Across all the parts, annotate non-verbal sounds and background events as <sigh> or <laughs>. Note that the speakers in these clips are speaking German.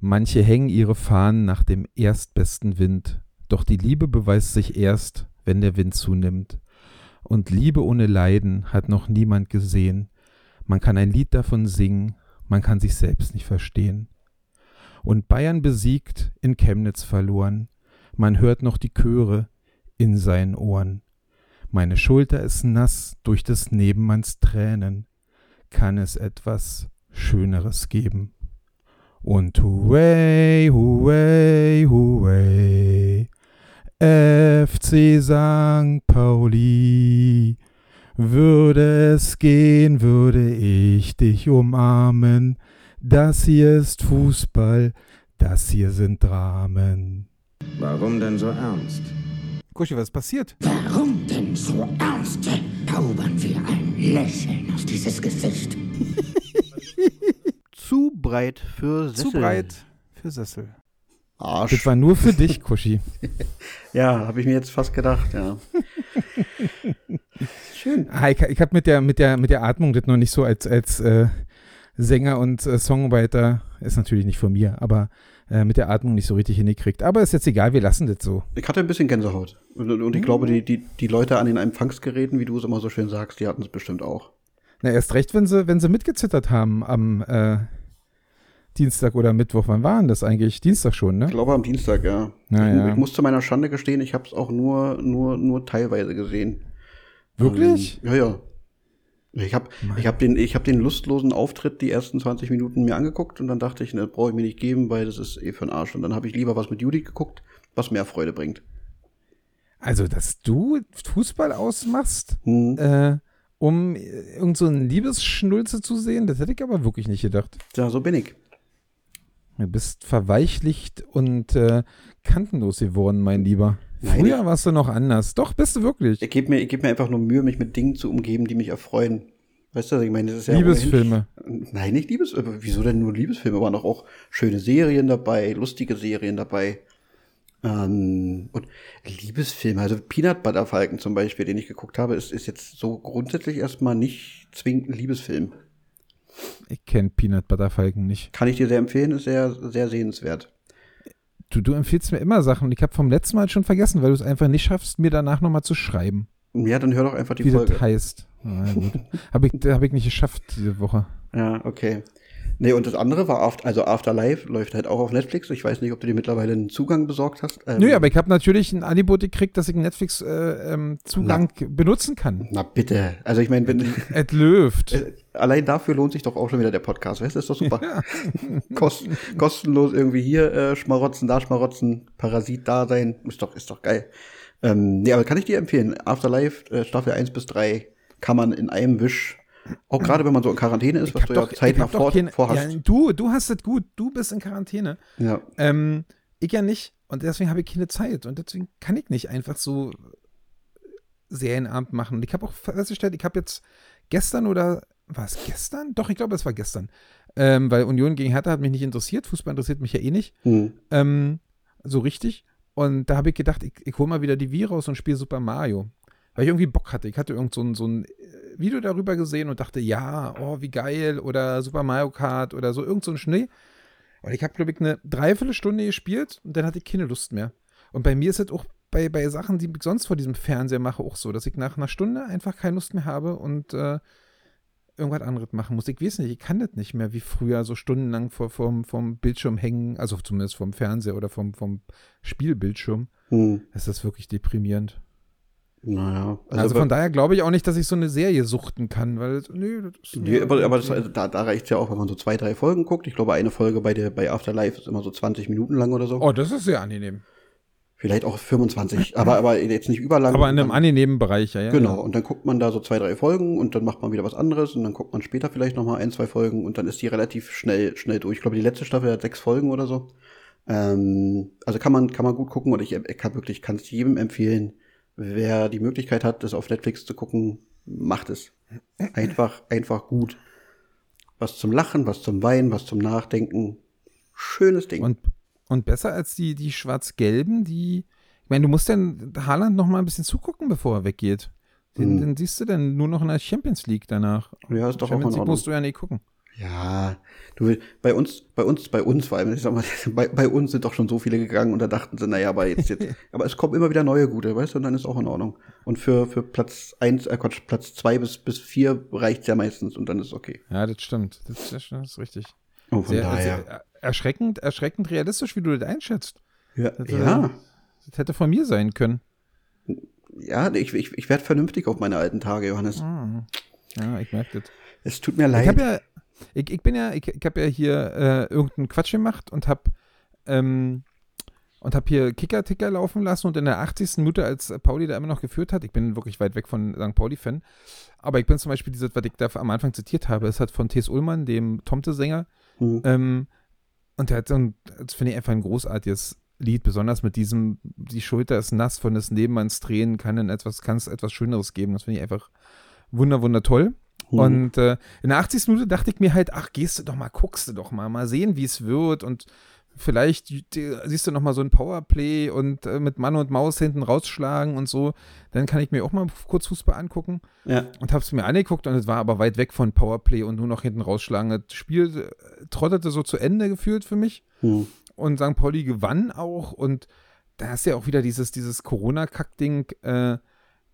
Manche hängen ihre Fahnen nach dem erstbesten Wind, doch die Liebe beweist sich erst, wenn der Wind zunimmt. Und Liebe ohne Leiden hat noch niemand gesehen. Man kann ein Lied davon singen, man kann sich selbst nicht verstehen. Und Bayern besiegt, in Chemnitz verloren, man hört noch die Chöre in seinen Ohren. Meine Schulter ist nass durch des Nebenmanns Tränen. Kann es etwas Schöneres geben? Und huey, huey, huey, FC St. Pauli. Würde es gehen, würde ich dich umarmen. Das hier ist Fußball, das hier sind Dramen. Warum denn so ernst? Kuschi, was ist passiert? Warum denn so ernst? Zaubern wir ein Lächeln auf dieses Gesicht. <laughs> Zu breit für Sessel. Zu breit für Sessel. Arsch. Das war nur für dich, Kuschi. <laughs> Ja, habe ich mir jetzt fast gedacht, ja. <laughs> Schön. Ah, ich ich habe mit der, mit, der, mit der Atmung das noch nicht so als, als äh, Sänger und äh, Songwriter, ist natürlich nicht von mir, aber äh, mit der Atmung nicht so richtig hingekriegt. Aber ist jetzt egal, wir lassen das so. Ich hatte ein bisschen Gänsehaut. Und, und ich glaube, die, die, die Leute an den Empfangsgeräten, wie du es immer so schön sagst, die hatten es bestimmt auch. Na, erst recht, wenn sie, wenn sie mitgezittert haben am äh, Dienstag oder Mittwoch. Wann waren das eigentlich? Dienstag schon, ne? Ich glaube am Dienstag, ja. Na, ich, ja. ich muss zu meiner Schande gestehen, ich habe es auch nur, nur, nur teilweise gesehen. Wirklich? Ähm, ja, ja. Ich habe ich hab den, ich hab den lustlosen Auftritt die ersten 20 Minuten mir angeguckt und dann dachte ich, ne, das brauche ich mir nicht geben, weil das ist eh für den Arsch. Und dann habe ich lieber was mit Judy geguckt, was mehr Freude bringt. Also, dass du Fußball ausmachst, Hm. äh, um äh, irgend so einen Liebesschnulze zu sehen, das hätte ich aber wirklich nicht gedacht. Ja, so bin ich. Du bist verweichlicht und äh, kantenlos geworden, mein Lieber. Nein, Früher warst du noch anders. Doch, bist du wirklich. Ich gebe mir, ich geb mir einfach nur Mühe, mich mit Dingen zu umgeben, die mich erfreuen. Weißt du, ich meine, das ist ja Liebesfilme. ohnehin- Nein, nicht Liebesfilme. Wieso denn nur Liebesfilme? Waren doch auch schöne Serien dabei, lustige Serien dabei. Ähm, und Liebesfilme, also Peanut Butter Falcon zum Beispiel, den ich geguckt habe, ist, ist jetzt so grundsätzlich erstmal nicht zwingend ein Liebesfilm. Ich kenne Peanut Butter Falken nicht. Kann ich dir sehr empfehlen, ist sehr, sehr sehenswert. Du, du empfiehlst mir immer Sachen und ich habe vom letzten Mal schon vergessen, weil du es einfach nicht schaffst, mir danach nochmal zu schreiben, Ja, dann hör doch einfach die wie Folge. das heißt. Gut. habe ich, hab ich nicht geschafft diese Woche. Ja, okay. Nee, und das andere war, After, also Afterlife, läuft halt auch auf Netflix. Ich weiß nicht, ob du dir mittlerweile einen Zugang besorgt hast. Ähm, Nö, aber ich habe natürlich ein Angebot gekriegt, dass ich einen Netflix-Zugang benutzen kann. Na bitte. Also ich meine, wenn <laughs> Et löft. Äh, allein dafür lohnt sich doch auch schon wieder der Podcast. Weißt du, ist doch super. <laughs> Kost, kostenlos irgendwie hier äh, schmarotzen, da schmarotzen, Parasit da sein. Ist doch, ist doch geil. Ähm, nee, aber kann ich dir empfehlen. Afterlife, äh, Staffel 1 bis 3 kann man in einem Wisch, auch gerade wenn man so in Quarantäne ist, was hab du ja doch- Zeit ich nach vor, keine- vorhast. Ja, du, du hast es gut. Du bist in Quarantäne. Ja. Ähm, ich ja nicht. Und deswegen habe ich keine Zeit. Und deswegen kann ich nicht einfach so Serienabend machen. Und ich habe auch festgestellt, ich habe jetzt gestern oder war es gestern? Doch, ich glaube, es war gestern. Ähm, weil Union gegen Hertha hat mich nicht interessiert. Fußball interessiert mich ja eh nicht. Hm. Ähm, so richtig. Und da habe ich gedacht, ich, ich hole mal wieder die Wii raus und spiele Super Mario. Weil ich irgendwie Bock hatte. Ich hatte irgend so ein, so ein äh, Video darüber gesehen und dachte, ja, oh, wie geil. Oder Super Mario Kart oder so, irgend so ein Schnee. Und ich habe, glaube ich, eine Dreiviertelstunde gespielt und dann hatte ich keine Lust mehr. Und bei mir ist es auch bei, bei Sachen, die ich sonst vor diesem Fernseher mache, auch so, dass ich nach einer Stunde einfach keine Lust mehr habe und äh, irgendwas anderes machen muss. Ich weiß nicht, ich kann das nicht mehr wie früher, so stundenlang vor, vom, vom Bildschirm hängen, also zumindest vom Fernseher oder vom, vom Spielbildschirm. Hm. Das ist wirklich deprimierend. Naja. Also, von daher glaube ich auch nicht, dass ich so eine Serie suchten kann, weil, nö, das ist Nee, aber, aber das, also da, da reicht ja auch, wenn man so zwei, drei Folgen guckt. Ich glaube, eine Folge bei der bei Afterlife ist immer so 20 Minuten lang oder so. Oh, das ist sehr angenehm. Vielleicht auch 25, aber, aber jetzt nicht überlang. Aber in einem angenehmen Bereich, ja. ja Genau, und dann guckt man da so zwei, drei Folgen und dann macht man wieder was anderes und dann guckt man später vielleicht noch mal ein, zwei Folgen und dann ist die relativ schnell, schnell durch. Ich glaube, die letzte Staffel hat sechs Folgen oder so. Ähm, also kann man, kann man gut gucken und ich, ich kann wirklich, kann es jedem empfehlen, wer die Möglichkeit hat, das auf Netflix zu gucken, macht es. Einfach, einfach gut. Was zum Lachen, was zum Weinen, was zum Nachdenken. Schönes Ding. Und, und besser als die, die schwarz-gelben, die. Ich meine, du musst dann Haaland noch mal ein bisschen zugucken, bevor er weggeht. Den, Hm. den siehst du dann nur noch in der Champions League danach. ja, ist doch auch in Champions League Ordnung. musst du ja nicht gucken. Ja, du, bei uns, bei uns, bei uns vor allem, ich sag mal, <laughs> bei, bei uns sind doch schon so viele gegangen und da dachten sie, naja, aber jetzt, jetzt, <laughs> aber es kommen immer wieder neue gute, weißt du, und dann ist auch in Ordnung. Und für, für Platz eins, äh Quatsch, Platz zwei bis, bis vier reicht's ja meistens und dann ist okay. Ja, das stimmt. Das, das, das ist richtig. Oh, von Sehr, daher. sehr erschreckend, erschreckend realistisch, wie du das einschätzt. ja, Das, ja, Das hätte von mir sein können. ja, ich, ich, ich werde vernünftig auf meine alten Tage, Johannes. Ah. Ja, ich merke das. Es tut mir Ich leid. habe ja, ich, ich bin ja, ich, ich habe ja hier äh, irgendeinen Quatsch gemacht und habe ähm, und habe hier Kicker-Ticker laufen lassen und in der 80. Minute, als Pauli da immer noch geführt hat, ich bin wirklich weit weg von St. Pauli-Fan, aber ich bin zum Beispiel dieses, was ich da am Anfang zitiert habe, es hat von T.S. Ullmann, dem Tomte-Sänger, Hm. ähm, und der hat so ein, das finde ich einfach ein großartiges Lied, besonders mit diesem, die Schulter ist nass von des Nebenmanns Tränen, kann in etwas, kann es etwas Schöneres geben. Das finde ich einfach wunder, wunder toll. Hm. Und äh, in der 80. Minute dachte ich mir halt, ach, gehst du doch mal, guckst du doch mal, mal sehen, wie es wird und vielleicht siehst du noch mal so ein Powerplay und äh, mit Mann und Maus hinten rausschlagen und so. Dann kann ich mir auch mal kurz Fußball angucken ja. und habe es mir angeguckt und es war aber weit weg von Powerplay und nur noch hinten rausschlagen. Das Spiel äh, trottete so zu Ende gefühlt für mich Hm. und St. Pauli gewann auch und da ist ja auch wieder dieses, dieses Corona-Kack-Ding, äh,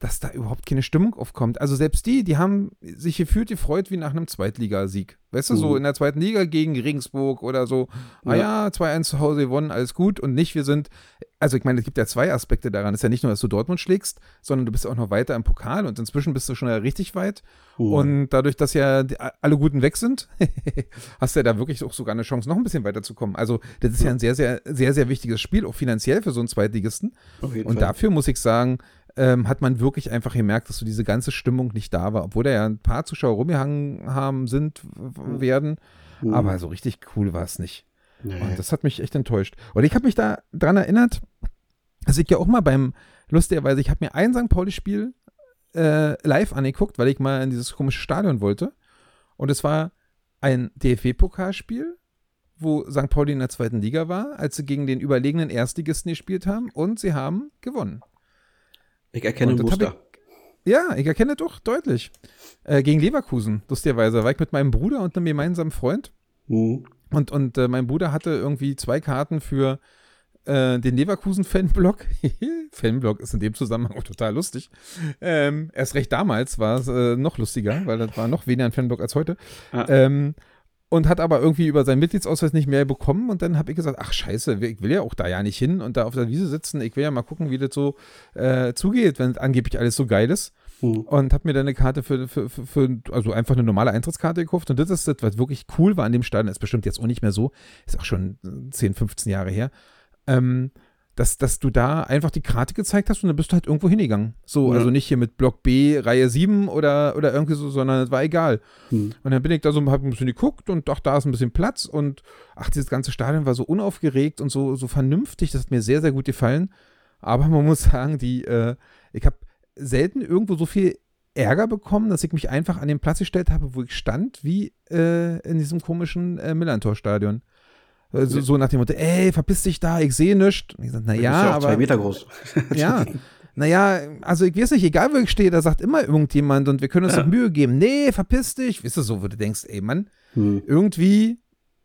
dass da überhaupt keine Stimmung aufkommt. Also selbst die, die haben sich gefühlt gefreut wie nach einem Zweitligasieg. Weißt du, so Mhm. in der zweiten Liga gegen Regensburg oder so, ah ja, 2-1 zu Hause gewonnen, alles gut und nicht, wir sind, also ich meine, es gibt ja zwei Aspekte daran. Es ist ja nicht nur, dass du Dortmund schlägst, sondern du bist auch noch weiter im Pokal und inzwischen bist du schon ja richtig weit. Hm. Und dadurch, dass ja alle Guten weg sind, <laughs> hast du ja da wirklich auch sogar eine Chance, noch ein bisschen weiterzukommen. Also, das ist ja ein sehr, sehr, sehr, sehr wichtiges Spiel, auch finanziell für so einen Zweitligisten. Und Fall. dafür muss ich sagen, ähm, hat man wirklich einfach gemerkt, dass so diese ganze Stimmung nicht da war, obwohl da ja ein paar Zuschauer rumgehangen haben, sind, w- werden. Hm. Aber so richtig cool war es nicht. Nee. Und das hat mich echt enttäuscht. Und ich habe mich da dran erinnert, dass ich ja auch mal beim, lustigerweise, ich habe mir ein St. Pauli-Spiel äh, live angeguckt, weil ich mal in dieses komische Stadion wollte. Und es war ein DFB-Pokalspiel, wo St. Pauli in der zweiten Liga war, als sie gegen den überlegenen Erstligisten gespielt haben und sie haben gewonnen. Ich erkenne Muster. Ja, ich erkenne doch deutlich. Äh, gegen Leverkusen, lustigerweise, war ich mit meinem Bruder und einem gemeinsamen Freund. Hm. Und, und äh, mein Bruder hatte irgendwie zwei Karten für äh, den Leverkusen-Fanblock. <laughs> Fanblock ist in dem Zusammenhang auch total lustig. Ähm, erst recht damals war es äh, noch lustiger, weil das war noch weniger ein Fanblock als heute. Ah. Ähm, und hat aber irgendwie über seinen Mitgliedsausweis nicht mehr bekommen. Und dann habe ich gesagt, ach scheiße, ich will ja auch da ja nicht hin und da auf der Wiese sitzen. Ich will ja mal gucken, wie das so äh, zugeht, wenn angeblich alles so geil ist Hm. und habe mir dann eine Karte für, für, für, für, also einfach eine normale Eintrittskarte gekauft. Und das ist das, was wirklich cool war an dem Stadion, ist bestimmt jetzt auch nicht mehr so, ist auch schon 10, 15 Jahre her, ähm, dass, dass du da einfach die Karte gezeigt hast und dann bist du halt irgendwo hingegangen. So, Ja. also nicht hier mit Block B, Reihe 7 oder, oder irgendwie so, sondern es war egal. Hm. Und dann bin ich da so, hab ein bisschen geguckt und ach, da ist ein bisschen Platz und ach, dieses ganze Stadion war so unaufgeregt und so, so vernünftig, das hat mir sehr, sehr gut gefallen. Aber man <laughs> muss sagen, die, äh, ich habe selten irgendwo so viel Ärger bekommen, dass ich mich einfach an den Platz gestellt habe, wo ich stand, wie äh, in diesem komischen äh, Millantor-Stadion. Also, so nach dem Motto, ey, verpiss dich da, ich sehe nichts. Und ich sag, Du bist naja, ja zwei aber. Meter groß. <laughs> Ja, naja, also ich weiß nicht, egal wo ich stehe, da sagt immer irgendjemand und wir können uns Ja. Mühe geben. Nee, verpiss dich. Weißt du, so, wo du denkst, ey Mann, Hm. irgendwie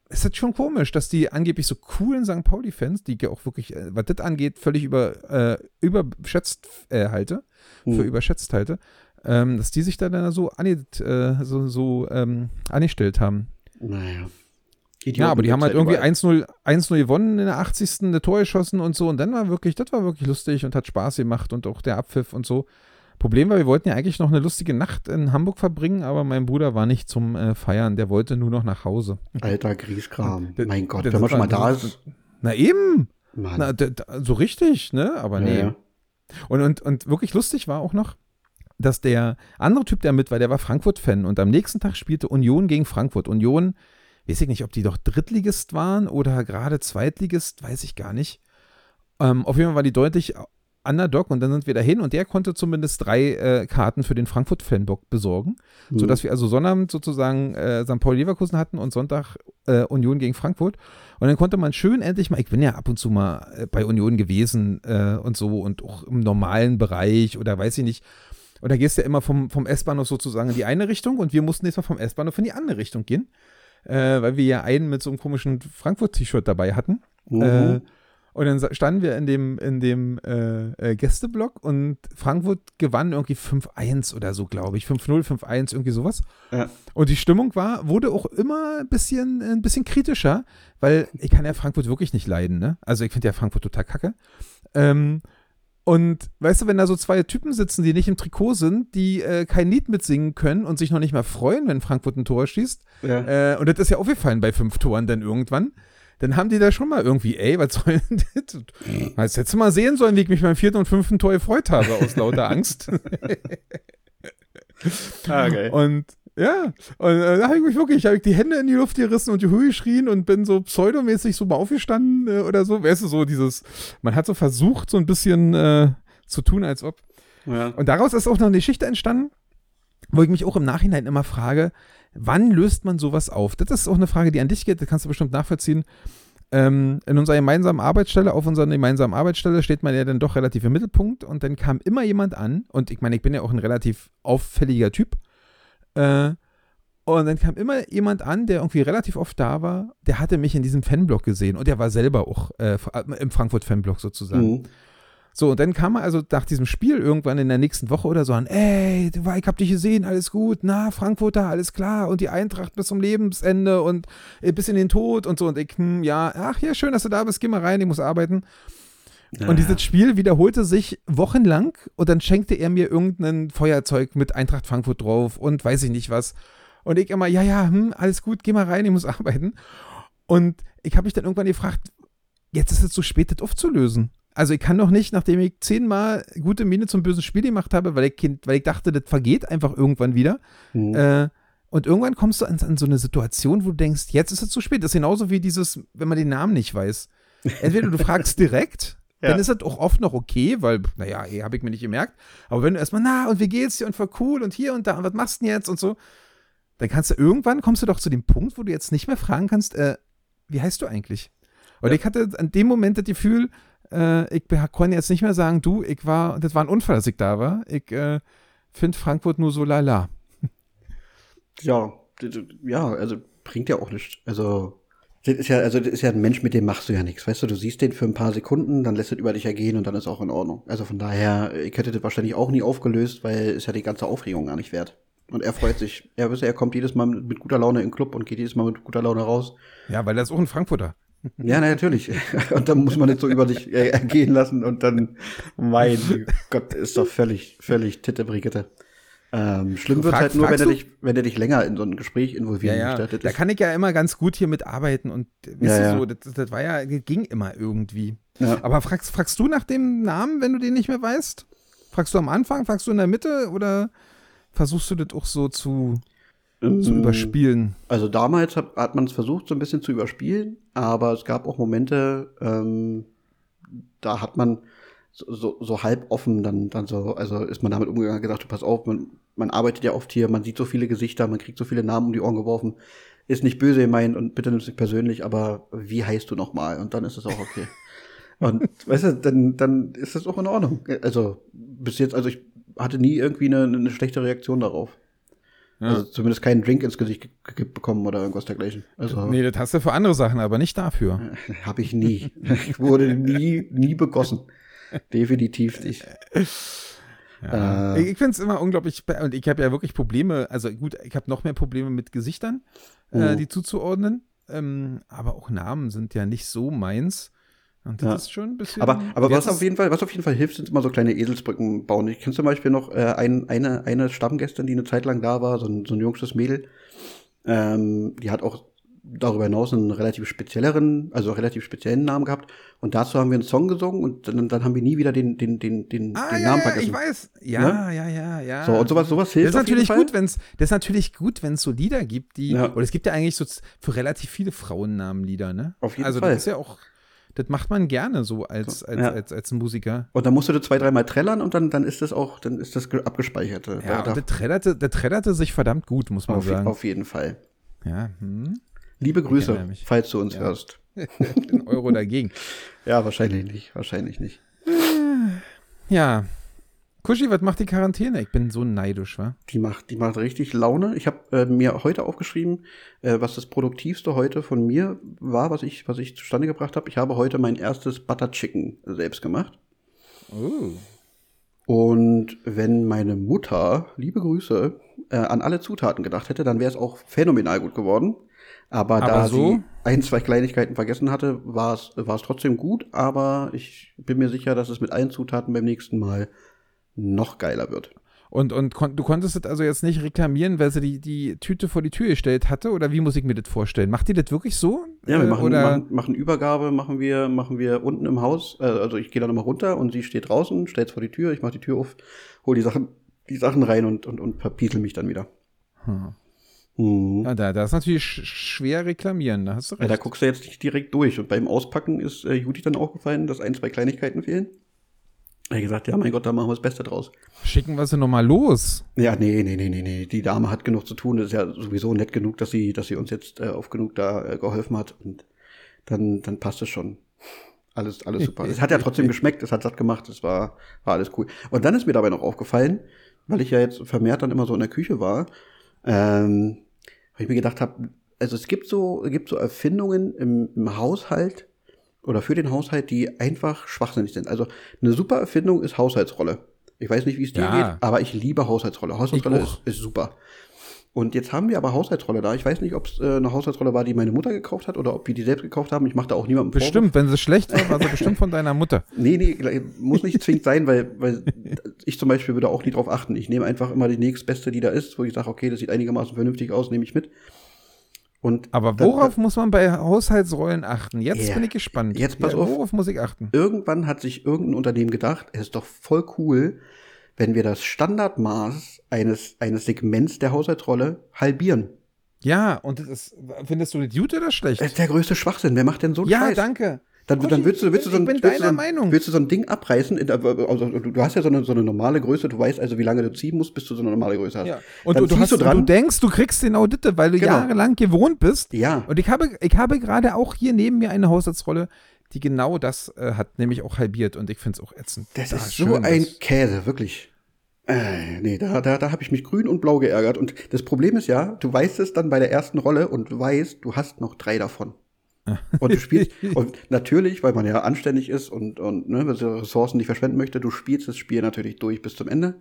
ist das schon komisch, dass die angeblich so coolen St. Pauli-Fans, die ich ja auch wirklich, äh, was das angeht, völlig über, äh, überschätzt äh, halte, für Hm. überschätzt halte, ähm, dass die sich da dann so, ange, äh, so, so ähm, angestellt haben. Naja. Ja, aber die haben halt irgendwie gibt's überall. 1-0 1-0 gewonnen in der 80. eine Tor geschossen und so und dann war wirklich, das war wirklich lustig und hat Spaß gemacht und auch der Abpfiff und so. Problem war, wir wollten ja eigentlich noch eine lustige Nacht in Hamburg verbringen, aber mein Bruder war nicht zum äh, Feiern, der wollte nur noch nach Hause. Alter Grießkram. Das- mein Gott, wenn man schon mal da ist. Na eben, Mann. na, so richtig, ne? Aber Ja, nee. ja. Und, und, und wirklich lustig war auch noch, dass der andere Typ, der mit war, der war Frankfurt-Fan und am nächsten Tag spielte Union gegen Frankfurt. Union, weiß ich nicht, ob die doch Drittligist waren oder gerade Zweitligist, weiß ich gar nicht. Ähm, auf jeden Fall war die deutlich Underdog und dann sind wir dahin und der konnte zumindest drei äh, Karten für den Frankfurt-Fanbock besorgen, Hm. sodass wir also Sonnabend sozusagen äh, St. Pauli Leverkusen hatten und Sonntag äh, Union gegen Frankfurt. Und dann konnte man schön endlich mal, ich bin ja ab und zu mal äh, bei Union gewesen äh, und so und auch im normalen Bereich oder weiß ich nicht. Und da gehst du ja immer vom, vom S-Bahnhof sozusagen in die eine Richtung und wir mussten jetzt mal vom S-Bahnhof in die andere Richtung gehen. Äh, weil wir ja einen mit so einem komischen Frankfurt-T-Shirt dabei hatten. Mhm. Äh, und dann standen wir in dem, in dem äh, äh, Gästeblock und Frankfurt gewann irgendwie 5-1 oder so, glaube ich. 5-0, 5-1, irgendwie sowas. Ja. Und die Stimmung war, wurde auch immer ein bisschen, ein bisschen kritischer, weil ich kann ja Frankfurt wirklich nicht leiden, ne? Also ich finde ja Frankfurt total kacke. Ähm, und weißt du, wenn da so zwei Typen sitzen, die nicht im Trikot sind, die äh, kein Lied mitsingen können und sich noch nicht mal freuen, wenn Frankfurt ein Tor schießt, Ja. äh, und das ist ja aufgefallen bei fünf Toren dann irgendwann. Dann haben die da schon mal irgendwie, ey, was soll denn <laughs> das? Jetzt hättest du mal sehen sollen, wie ich mich beim vierten und fünften Tor gefreut habe, aus lauter Angst. <laughs> Ah, geil. Und ja, und äh, da habe ich mich wirklich, habe ich die Hände in die Luft gerissen und die Höhe geschrien und bin so pseudomäßig so mal aufgestanden äh, oder so. Weißt du, so dieses, man hat so versucht, so ein bisschen äh, zu tun, als ob. Ja. Und daraus ist auch noch eine Geschichte entstanden, wo ich mich auch im Nachhinein immer frage, wann löst man sowas auf? Das ist auch eine Frage, die an dich geht, das kannst du bestimmt nachvollziehen. Ähm, in unserer gemeinsamen Arbeitsstelle, auf unserer gemeinsamen Arbeitsstelle steht man ja dann doch relativ im Mittelpunkt und dann kam immer jemand an und ich meine, ich bin ja auch ein relativ auffälliger Typ. Äh, und dann kam immer jemand an, der irgendwie relativ oft da war, der hatte mich in diesem Fanblock gesehen und der war selber auch äh, im Frankfurt-Fanblock sozusagen. Mhm. So, und dann kam er also nach diesem Spiel irgendwann in der nächsten Woche oder so an, ey, du, ich hab dich gesehen, alles gut, na, Frankfurter, alles klar und die Eintracht bis zum Lebensende und äh, bis in den Tod und so und ich, hm, ja, ach ja, schön, dass du da bist, geh mal rein, ich muss arbeiten. Und dieses Spiel wiederholte sich wochenlang und dann schenkte er mir irgendein Feuerzeug mit Eintracht Frankfurt drauf und weiß ich nicht was. Und ich immer, ja, ja, hm, alles gut, geh mal rein, ich muss <laughs> arbeiten. Und ich habe mich dann irgendwann gefragt, jetzt ist es zu spät, das aufzulösen. Also ich kann doch nicht, nachdem ich zehnmal gute Miene zum bösen Spiel gemacht habe, weil ich, kind, weil ich dachte, das vergeht einfach irgendwann wieder. Mhm. Äh, und irgendwann kommst du an, an so eine Situation, wo du denkst, jetzt ist es zu spät. Das ist genauso wie dieses, wenn man den Namen nicht weiß. Entweder du fragst direkt, Ja. dann ist das auch oft noch okay, weil, naja, eh, habe ich mir nicht gemerkt. Aber wenn du erstmal, na, und wie geht's dir und voll cool und hier und da und was machst du denn jetzt und so, dann kannst du irgendwann, kommst du doch zu dem Punkt, wo du jetzt nicht mehr fragen kannst, äh, wie heißt du eigentlich? Und Ja. ich hatte an dem Moment das Gefühl, äh, ich konnte jetzt nicht mehr sagen, du, ich war, das war ein Unfall, dass ich da war. Ich äh, finde Frankfurt nur so lala. Ja, ja, also bringt ja auch nichts. Also, das ist ja, also das ist ja ein Mensch, mit dem machst du ja nichts. Weißt du, du siehst den für ein paar Sekunden, dann lässt es über dich ergehen und dann ist auch in Ordnung. Also von daher, ich hätte das wahrscheinlich auch nie aufgelöst, weil ist ja die ganze Aufregung gar nicht wert. Und er freut sich. Er, wisst ihr, er kommt jedes Mal mit, guter Laune in den Club und geht jedes Mal mit guter Laune raus. Ja, weil das ist auch ein Frankfurter. Ja, na, natürlich. <laughs> Und dann muss man das so über dich ergehen lassen und dann, mein Gott, ist doch völlig, völlig Titte Brigitte. Ähm, schlimm wird Frag- halt nur, wenn er dich, wenn er dich länger in so ein Gespräch Ja, involvieren ja. möchte. Das Da kann ich ja immer ganz gut hier mitarbeiten und weißt Ja, du, ja. so, das, das war ja, ging immer irgendwie. Ja. Aber fragst, fragst du nach dem Namen, wenn du den nicht mehr weißt? Fragst du am Anfang, fragst du in der Mitte oder versuchst du das auch so zu, zu Mm, überspielen? Also damals hat, hat man es versucht, so ein bisschen zu überspielen, aber es gab auch Momente, ähm, da hat man so, so, so halb offen dann, dann so, also ist man damit umgegangen, gedacht, du pass auf, man, man arbeitet ja oft hier, man sieht so viele Gesichter, man kriegt so viele Namen um die Ohren geworfen. Ist nicht böse gemeint und bitte nimm's nicht persönlich, aber wie heißt du nochmal? Und dann ist es auch okay. <laughs> und weißt du, dann, dann ist das auch in Ordnung. Also bis jetzt, also ich hatte nie irgendwie eine, eine schlechte Reaktion darauf. Ja. Also zumindest keinen Drink ins Gesicht ge- gekippt bekommen oder irgendwas dergleichen. Also Nee, das hast du für andere Sachen, aber nicht dafür. <laughs> habe ich nie. <laughs> Ich wurde nie, nie begossen. Definitiv nicht. <laughs> Ja. Äh. ich finde es immer unglaublich, und ich habe ja wirklich Probleme, also gut, ich habe noch mehr Probleme mit Gesichtern, äh, Mhm. die zuzuordnen, ähm, aber auch Namen sind ja nicht so meins. Und das Ja. ist schon ein bisschen. Aber, aber was auf jeden Fall, was auf jeden Fall hilft, sind immer so kleine Eselsbrücken bauen. Ich kenne zum Beispiel noch äh, ein, eine, eine Stammgästin, die eine Zeit lang da war, so ein, so ein jungsches Mädel. Ähm, die hat auch darüber hinaus einen relativ spezielleren, also relativ speziellen Namen gehabt. Und dazu haben wir einen Song gesungen und dann, dann haben wir nie wieder den, den, den, den, Ah, den ja, Namen ja, vergessen. ich weiß. Ja, ja, ja, ja. So, und sowas, sowas Das hilft ist auf jeden natürlich gut, wenn's, das ist natürlich gut, wenn es so Lieder gibt, die, Ja. oder es gibt ja eigentlich so für relativ viele Frauennamenlieder, ne? Auf jeden also Fall. das ist ja auch, das macht man gerne so als, als, Ja. als, als Musiker. Und dann musst du das zwei, dreimal trällern und dann, dann ist das auch, dann ist das ge- abgespeichert. Ja, da, der trällerte, der trällerte sich verdammt gut, muss man auf, sagen. auf jeden Fall. Ja, hm. Liebe Grüße, falls du uns Ja. hörst. <laughs> Ein Euro dagegen. Ja, wahrscheinlich nicht, wahrscheinlich nicht. Ja. Kuschi, was macht die Quarantäne? Ich bin so neidisch, wa? Die macht, die macht richtig Laune. Ich habe äh, mir heute aufgeschrieben, äh, was das produktivste heute von mir war, was ich, was ich zustande gebracht habe. Ich habe heute mein erstes Butter Chicken selbst gemacht. Oh. Und wenn meine Mutter, liebe Grüße, äh, an alle Zutaten gedacht hätte, dann wäre es auch phänomenal gut geworden. Aber, Aber da so? sie ein, zwei Kleinigkeiten vergessen hatte, war es war es trotzdem gut. Aber ich bin mir sicher, dass es mit allen Zutaten beim nächsten Mal noch geiler wird. Und, und kon du konntest das also jetzt nicht reklamieren, weil sie die, die Tüte vor die Tür gestellt hatte? Oder wie muss ich mir das vorstellen? Macht die das wirklich so? Ja, wir Äh, machen, oder? machen, machen Übergabe, machen wir, machen wir unten im Haus. Äh, also ich gehe dann nochmal runter und sie steht draußen, stellt vor die Tür, ich mache die Tür auf, hol die Sachen, die Sachen rein und, und, und verpietel mich dann wieder. Hm. Mhm. Ja, da, da ist natürlich sch schwer reklamieren, da hast du Ja, recht. da guckst du jetzt nicht direkt durch. Und beim Auspacken ist äh, Judy dann aufgefallen, dass ein, zwei Kleinigkeiten fehlen. Er hat gesagt, ja, mein Gott, da machen wir das Beste draus. Schicken wir sie nochmal los. Ja, nee, nee, nee, nee, nee. Die Dame hat genug zu tun. Das ist ja sowieso nett genug, dass sie, dass sie uns jetzt äh, auf genug da äh, geholfen hat. Und dann, dann passt es schon. Alles, alles super. es hat ja trotzdem <laughs> geschmeckt, es hat satt gemacht, es war, war alles cool. Und dann ist mir dabei noch aufgefallen, weil ich ja jetzt vermehrt dann immer so in der Küche war, ähm, weil ich mir gedacht habe, also es gibt so, es gibt so Erfindungen im, im Haushalt oder für den Haushalt, die einfach schwachsinnig sind. Also eine super Erfindung ist Haushaltsrolle. Ich weiß nicht, wie es dir Ja. geht, aber ich liebe Haushaltsrolle. Haushaltsrolle ist, ist super. Und jetzt haben wir aber Haushaltsrolle da. Ich weiß nicht, ob es äh, eine Haushaltsrolle war, die meine Mutter gekauft hat oder ob wir die selbst gekauft haben. Ich mache da auch niemandem Vorwurf. Bestimmt, wenn sie schlecht war, war sie bestimmt von deiner Mutter. <laughs> Nee, nee, muss nicht zwingend sein, weil, weil ich zum Beispiel würde auch nie drauf achten. Ich nehme einfach immer die nächstbeste, die da ist, wo ich sage, okay, das sieht einigermaßen vernünftig aus, nehme ich mit. Und Aber dann- worauf muss man bei Haushaltsrollen achten? Jetzt Ja. bin ich gespannt. Jetzt pass ja, auf. Worauf muss ich achten? irgendwann hat sich irgendein Unternehmen gedacht, es ist doch voll cool, wenn wir das Standardmaß eines, eines Segments der Haushaltsrolle halbieren. Ja, und ist, findest du das gut oder schlecht? Das ist der größte Schwachsinn. Wer macht denn so einen ja, Scheiß? danke. Dann, dann willst du, willst du so ein, bin willst so deiner ein, Meinung. Willst du so ein Ding abreißen? In, also, du, du hast ja so eine, so eine normale Größe, du weißt also, wie lange du ziehen musst, bis du so eine normale Größe hast. Ja. Und du, du, hast, du dran. du denkst, du kriegst genau das, weil du Genau. jahrelang gewohnt bist. Ja. Und ich habe, ich habe gerade auch hier neben mir eine Haushaltsrolle, die genau das äh, hat, nämlich auch halbiert. Und ich finde es auch ätzend. Das Ja, ist so schön, ein Käse, wirklich. Äh, nee, da, da, da habe ich mich grün und blau geärgert. Und das Problem ist ja, du weißt es dann bei der ersten Rolle und weißt, du hast noch drei davon. <laughs> Und du spielst, und natürlich, weil man ja anständig ist und, und ne, Ressourcen nicht verschwenden möchte, du spielst das Spiel natürlich durch bis zum Ende.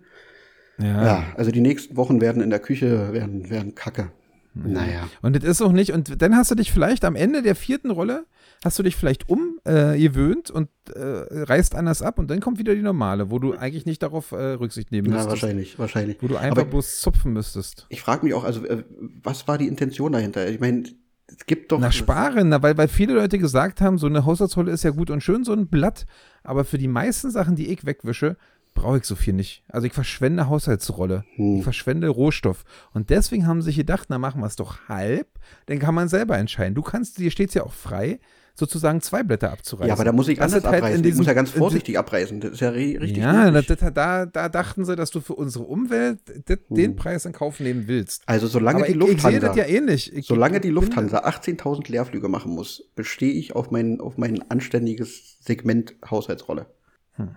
Ja. Ja, also die nächsten Wochen werden in der Küche, werden, werden kacke. Naja. Und das ist auch nicht, und dann hast du dich vielleicht am Ende der vierten Rolle, hast du dich vielleicht umgewöhnt äh, und äh, reißt anders ab und dann kommt wieder die normale, wo du eigentlich nicht darauf äh, Rücksicht nehmen Ja, müsstest. wahrscheinlich, wahrscheinlich. Wo du einfach Aber bloß zupfen müsstest. ich frage mich auch, also, äh, was war die Intention dahinter? Ich meine, es gibt doch. Na, sparen, na, weil, weil viele Leute gesagt haben, so eine Haushaltsrolle ist ja gut und schön, so ein Blatt, aber für die meisten Sachen, die ich wegwische, brauche ich so viel nicht. Also ich verschwende Haushaltsrolle. Hm. Ich verschwende Rohstoff. Und deswegen haben sie sich gedacht, na machen wir es doch halb, dann kann man selber entscheiden. Du kannst, dir steht es ja auch frei, sozusagen zwei Blätter abzureißen. Ja, aber da muss ich Das anders halt abreißen. ich diesem- muss ja ganz vorsichtig abreißen. Das ist ja ri- richtig. Ja, das, da, da dachten sie, dass du für unsere Umwelt das, den Preis in Kauf nehmen willst. also solange aber die ich, ich sehe Lufthansa, das ja ähnlich. Ich, solange die ich Lufthansa 18.000 Leerflüge machen muss, bestehe ich auf mein, auf mein anständiges Segment Haushaltsrolle. Hm.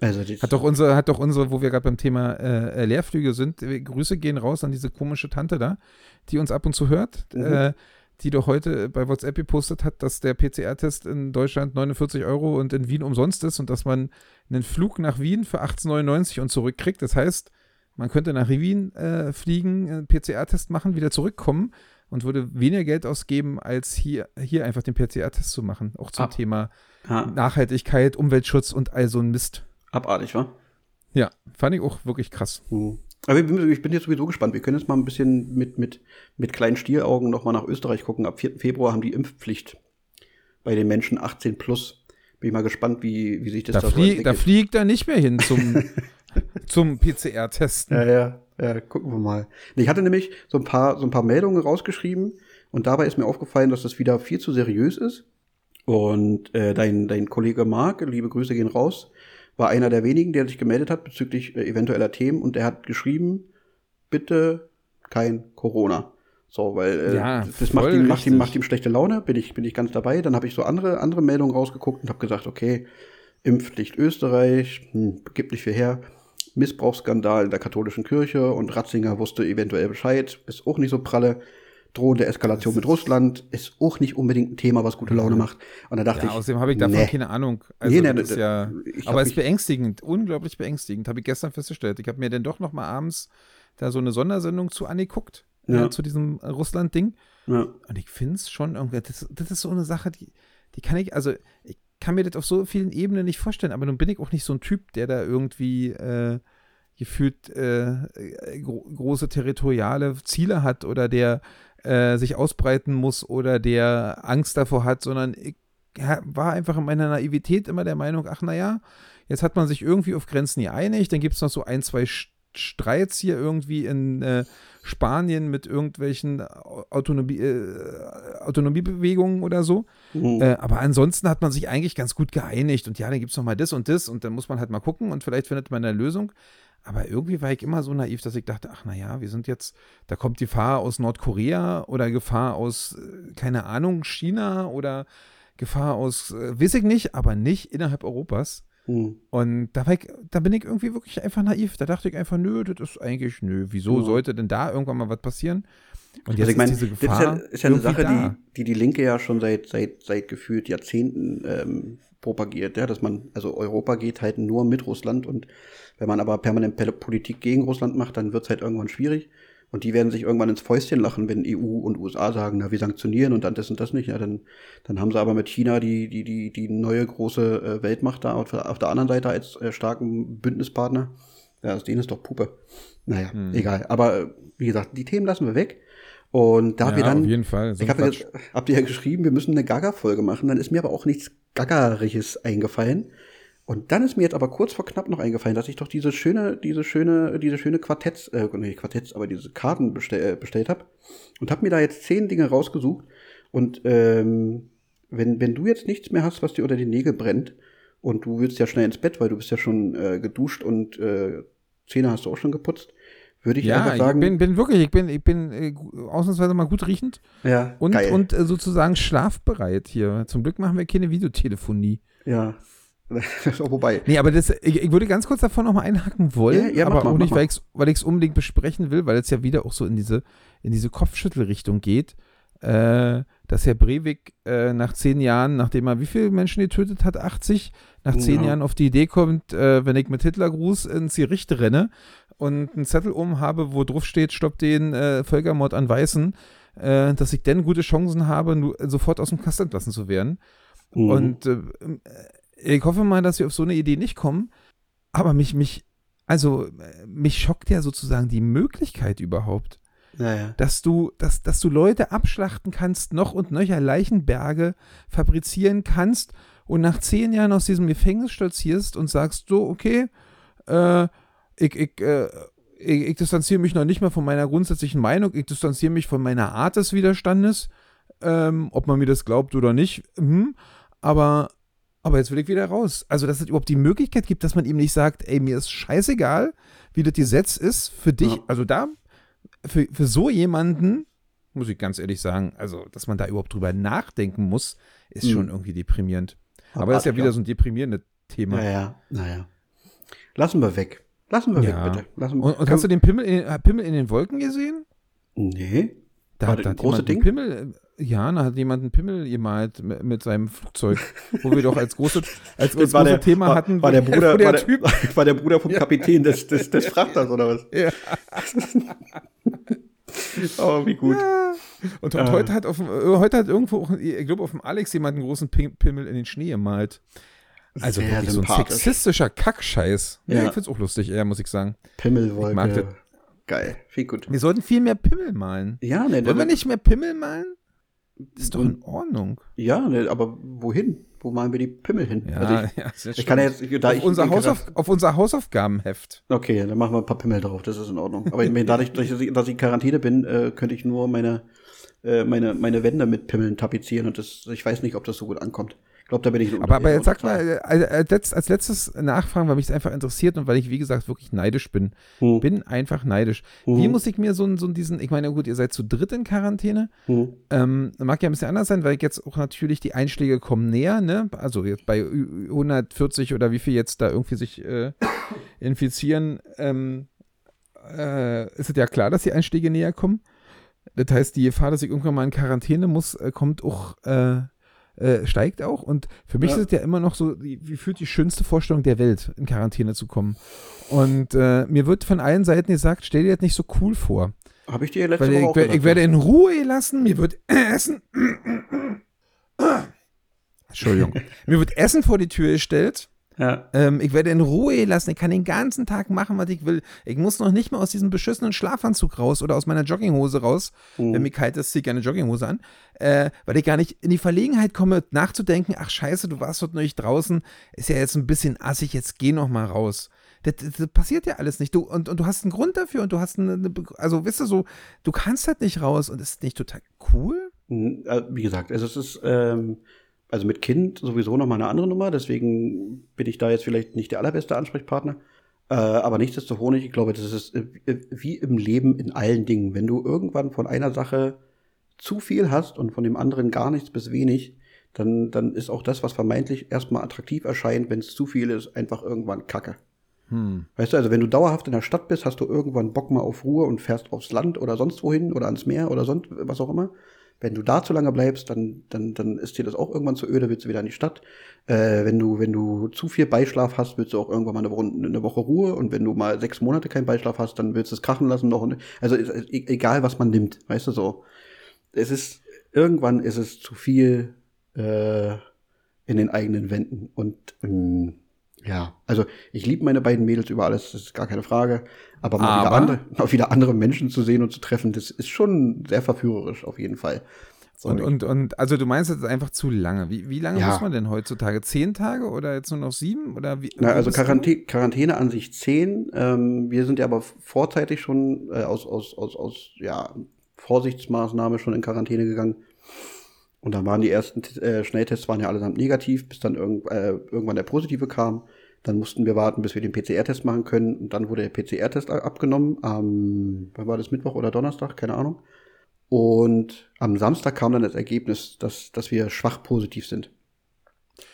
Also Hat doch unsere, hat doch unsere, wo wir gerade beim Thema äh, äh, Leerflüge sind, äh, Grüße gehen raus an diese komische Tante da, die uns ab und zu hört, Mhm. äh, die doch heute bei WhatsApp gepostet hat, dass der PCR-Test in Deutschland 49 Euro und in Wien umsonst ist und dass man einen Flug nach Wien für 18,99 und zurückkriegt. Das heißt, man könnte nach Wien äh, fliegen, einen PCR-Test machen, wieder zurückkommen und würde weniger Geld ausgeben, als hier, hier einfach den PCR-Test zu machen. Auch zum Ah. Thema ja, Nachhaltigkeit, Umweltschutz und all so ein Mist. abartig, wa? Ja, fand ich auch wirklich krass. Mhm. Aber ich bin, jetzt sowieso gespannt. Wir können jetzt mal ein bisschen mit, mit, mit kleinen Stieraugen noch mal nach Österreich gucken. Ab 4. Februar haben die Impfpflicht bei den Menschen 18 plus. Bin ich mal gespannt, wie, wie sich das Da, da, so flie da fliegt er nicht mehr hin zum, <laughs> zum PCR-Testen. Ja, ja, ja, gucken wir mal. Ich hatte nämlich so ein paar, so ein paar Meldungen rausgeschrieben und dabei ist mir aufgefallen, dass das wieder viel zu seriös ist. Und äh, dein, dein Kollege Marc, liebe Grüße gehen raus, war einer der wenigen, der sich gemeldet hat bezüglich äh, eventueller Themen und er hat geschrieben, bitte kein Corona. So, weil äh, Ja, das macht ihm, macht, ihm, macht ihm schlechte Laune, bin ich, bin ich ganz dabei. Dann habe ich so andere, andere Meldungen rausgeguckt und habe gesagt, okay, Impfpflicht Österreich, hm, gibt nicht viel her. Missbrauchsskandal in der katholischen Kirche und Ratzinger wusste eventuell Bescheid, ist auch nicht so pralle. Drohende Eskalation mit Russland ist auch nicht unbedingt ein Thema, was gute Laune macht. Und da dachte Ja, ich, außerdem habe ich davon nee. keine Ahnung. Also Nee, nee, das ist ja, aber es ist beängstigend, unglaublich beängstigend, habe ich gestern festgestellt. Ich habe mir dann doch noch mal abends da so eine Sondersendung zu angeguckt, Ja. äh, zu diesem Russland-Ding. ja, Und ich finde es schon irgendwie, das, das ist so eine Sache, die, die kann ich, also ich kann mir das auf so vielen Ebenen nicht vorstellen, aber nun bin ich auch nicht so ein Typ, der da irgendwie äh, gefühlt äh, äh, gro große territoriale Ziele hat oder der äh, sich ausbreiten muss oder der Angst davor hat, sondern ich war einfach in meiner Naivität immer der Meinung, ach naja, jetzt hat man sich irgendwie auf Grenzen geeinigt, dann gibt es noch so ein, zwei Streits hier irgendwie in äh, Spanien mit irgendwelchen Autonomie, äh, Autonomiebewegungen oder so. Mhm. Äh, aber ansonsten hat man sich eigentlich ganz gut geeinigt und ja, dann gibt es noch mal das und das und dann muss man halt mal gucken und vielleicht findet man eine Lösung. Aber irgendwie war ich immer so naiv, dass ich dachte, ach naja, wir sind jetzt, da kommt Gefahr aus Nordkorea oder Gefahr aus, äh, keine Ahnung, China oder Gefahr aus, äh, weiß ich nicht, aber nicht innerhalb Europas. Mhm. Und da, war ich, da bin ich irgendwie wirklich einfach naiv. Da dachte ich einfach, nö, das ist eigentlich, nö, wieso Ja. sollte denn da irgendwann mal was passieren? Und jetzt Also ich meine, ist diese das ist Gefahr ja, ist ja eine Sache, die, die die Linke ja schon seit, seit, seit gefühlt Jahrzehnten ähm, propagiert, ja, dass man, also Europa geht halt nur mit Russland und wenn man aber permanent Politik gegen Russland macht, dann wird es halt irgendwann schwierig. Und die werden sich irgendwann ins Fäustchen lachen, wenn EU und USA sagen, na, wir sanktionieren und dann das und das nicht. Ja, dann, dann haben sie aber mit China die, die, die, die neue große äh, Weltmacht da auf, der- auf der anderen Seite als äh, starken Bündnispartner. Ja, aus denen ist doch Puppe. Naja, Hm. egal. Aber äh, wie gesagt, die Themen lassen wir weg. Und da ja, wir dann, auf jeden Fall. So ich habe ja, habt ihr ja geschrieben, wir müssen eine Gaga-Folge machen. Dann ist mir aber auch nichts Gaggeriges eingefallen. Und dann ist mir jetzt aber kurz vor knapp noch eingefallen, dass ich doch diese schöne, diese schöne, diese schöne Quartetts, äh, nicht Quartetts, aber diese Karten bestell, äh, bestellt habe und habe mir da jetzt zehn Dinge rausgesucht. Und ähm, wenn, wenn du jetzt nichts mehr hast, was dir unter die Nägel brennt und du willst ja schnell ins Bett, weil du bist ja schon äh, geduscht und äh, Zähne hast du auch schon geputzt, würde ich Ja, einfach sagen, ich bin, bin wirklich, ich bin, ich bin äh, ausnahmsweise mal gut riechend ja, und, geil. und äh, sozusagen schlafbereit hier. Zum Glück machen wir keine Videotelefonie. ja. <laughs> Wobei, Nee, aber das, ich, ich würde ganz kurz davon nochmal einhaken wollen, Ja, ja, aber mal, auch nicht, mal. weil ich es unbedingt besprechen will, weil es ja wieder auch so in diese, in diese Kopfschüttelrichtung geht, äh, dass Herr Breivik äh, nach zehn Jahren, nachdem er wie viele Menschen getötet hat, 80, nach zehn Ja. Jahren auf die Idee kommt, äh, wenn ich mit Hitlergruß ins Gericht renne und einen Zettel oben habe, wo drauf steht, stopp den äh, Völkermord an Weißen, äh, dass ich dann gute Chancen habe, sofort aus dem Kasten entlassen zu werden. Mhm. Und äh, ich hoffe mal, dass wir auf so eine Idee nicht kommen. Aber mich, mich, also mich schockt ja sozusagen die Möglichkeit überhaupt, naja. dass du, dass, dass du Leute abschlachten kannst, noch und nöcher Leichenberge fabrizieren kannst und nach zehn Jahren aus diesem Gefängnis stolzierst und sagst, so, okay, äh, ich, ich, äh, ich, ich distanziere mich noch nicht mal von meiner grundsätzlichen Meinung, ich distanziere mich von meiner Art des Widerstandes, ähm, ob man mir das glaubt oder nicht, hm, aber, aber jetzt will ich wieder raus. Also, dass es überhaupt die Möglichkeit gibt, dass man ihm nicht sagt, ey, mir ist scheißegal, wie das Gesetz ist, für dich, Ja. also da, für, für so jemanden, muss ich ganz ehrlich sagen, also, dass man da überhaupt drüber nachdenken muss, ist Hm. schon irgendwie deprimierend. Aber das ist ja wieder so ein deprimierendes Thema. Naja, naja. Lassen wir weg. Lassen wir Ja. weg, bitte. Lassen, Und, und hast du den Pimmel in, den- Pimmel in den Wolken gesehen? Nee. Da hat, da jemand einen Pimmel, äh, ja, da hat jemand einen Pimmel gemalt mit, mit seinem Flugzeug, wo wir doch als große, als, <laughs> war große der, Thema war, hatten, war der Bruder, der war, der, Typ, <laughs> war der Bruder vom <laughs> Kapitän des, des, des Frachters oder was? Ja. Oh, wie gut. Und, und Ah. heute hat auf äh, heute hat irgendwo, auch, ich glaube, auf dem Alex jemand einen großen Pim- Pimmel in den Schnee gemalt. Also Sehr wirklich so ein sexistischer Kackscheiß. Ja. Ja. Ich find's auch lustig, eher, muss ich sagen. Pimmelwolke. Ich mag das. Geil. Viel gut. Wir sollten viel mehr Pimmel malen. Ja, ne, Wollen wir nicht mehr Pimmel malen? Ist doch in Ordnung. ja, ne, aber wohin? Wo malen wir die Pimmel hin? Ja, Also ich, <laughs> ja, ich kann ja jetzt, da auf, ich unser Hausauf auf unser Hausaufgabenheft. Okay, dann machen wir ein paar Pimmel drauf, das ist in Ordnung. Aber ich meine, dadurch, dass ich, dass ich in Quarantäne bin, äh, könnte ich nur meine, äh, meine, meine Wände mit Pimmeln tapezieren und das, ich weiß nicht, ob das so gut ankommt. Glaube, da bin ich Aber, aber jetzt sag mal, äh, als, letzt- als letztes nachfragen, weil mich es einfach interessiert und weil ich, wie gesagt, wirklich neidisch bin. Hm. Bin einfach neidisch. Mhm. Wie muss ich mir so, einen- so diesen, ich meine, gut, ihr seid zu dritt in Quarantäne. Hm. Ähm, mag ja ein bisschen anders sein, weil jetzt auch natürlich die Einschläge kommen näher, ne? Also jetzt bei Ü- 140 oder wie viel jetzt da irgendwie sich äh, infizieren, ähm, äh, ist es ja klar, dass die Einstiege näher kommen. Das heißt, die Gefahr, dass ich irgendwann mal in Quarantäne muss, äh, kommt auch, äh, äh, steigt auch. Und für mich Ja. ist es ja immer noch so, wie fühlt die schönste Vorstellung der Welt, in Quarantäne zu kommen. Und äh, mir wird von allen Seiten gesagt, stell dir das nicht so cool vor. Habe ich dir letzte Weil Woche ich, auch gesagt. ich werde in Ruhe gelassen, mir wird <clears throat> Essen. <clears throat> Entschuldigung. <laughs> mir wird Essen vor die Tür gestellt. Ja. Ähm, ich werde in Ruhe gelassen. Ich kann den ganzen Tag machen, was ich will. Ich muss noch nicht mal aus diesem beschissenen Schlafanzug raus oder aus meiner Jogginghose raus. Mhm. Wenn mir kalt ist, ziehe ich eine Jogginghose an. Äh, weil ich gar nicht in die Verlegenheit komme, nachzudenken, ach scheiße, du warst heute noch nicht draußen. Ist ja jetzt ein bisschen assig, jetzt geh noch mal raus. Das, das, das passiert ja alles nicht. Du, und, und du hast einen Grund dafür und du hast eine, eine also weißt du so, du kannst halt nicht raus und ist nicht total cool? Äh, Wie gesagt, also es ist, ähm, also mit Kind sowieso noch mal eine andere Nummer, deswegen bin ich da jetzt vielleicht nicht der allerbeste Ansprechpartner. Äh, aber nichtsdestotrotz, ich glaube, das ist äh, wie im Leben in allen Dingen. Wenn du irgendwann von einer Sache zu viel hast und von dem anderen gar nichts bis wenig, dann, dann ist auch das, was vermeintlich erstmal attraktiv erscheint, wenn es zu viel ist, einfach irgendwann Kacke. Hm. Weißt du, also wenn du dauerhaft in der Stadt bist, hast du irgendwann Bock mal auf Ruhe und fährst aufs Land oder sonst wohin oder ans Meer oder sonst was auch immer. Wenn du da zu lange bleibst, dann, dann, dann ist dir das auch irgendwann zu öde, willst du wieder in die Stadt. Äh, wenn du, wenn du zu viel Beischlaf hast, willst du auch irgendwann mal eine, Woche- eine Woche Ruhe. Und wenn du mal sechs Monate keinen Beischlaf hast, dann willst du es krachen lassen noch. Also e- egal, was man nimmt, weißt du so. Es ist, irgendwann ist es zu viel äh, in den eigenen Wänden. Und ähm, ja, also ich liebe meine beiden Mädels über alles, das ist gar keine Frage. Aber mal, Wieder, Aber? andere, <laughs> mal wieder andere Menschen zu sehen und zu treffen, das ist schon sehr verführerisch auf jeden Fall. So, Und, und, und also du meinst jetzt einfach zu lange. Wie, wie lange Ja. muss man denn heutzutage? Zehn Tage oder jetzt nur noch sieben? Oder wie, Na, also bist du? Quarantäne, an sich zehn. Ähm, wir sind ja aber vorzeitig schon äh, aus, aus, aus, aus ja, Vorsichtsmaßnahme schon in Quarantäne gegangen. Und dann waren die ersten äh, Schnelltests waren ja allesamt negativ, bis dann irgend, äh, irgendwann der positive kam. Dann mussten wir warten, bis wir den PCR-Test machen können. Und dann wurde der PCR-Test abgenommen. Am, wann war das, Mittwoch oder Donnerstag? Keine Ahnung. Und am Samstag kam dann das Ergebnis, dass, dass wir schwach positiv sind.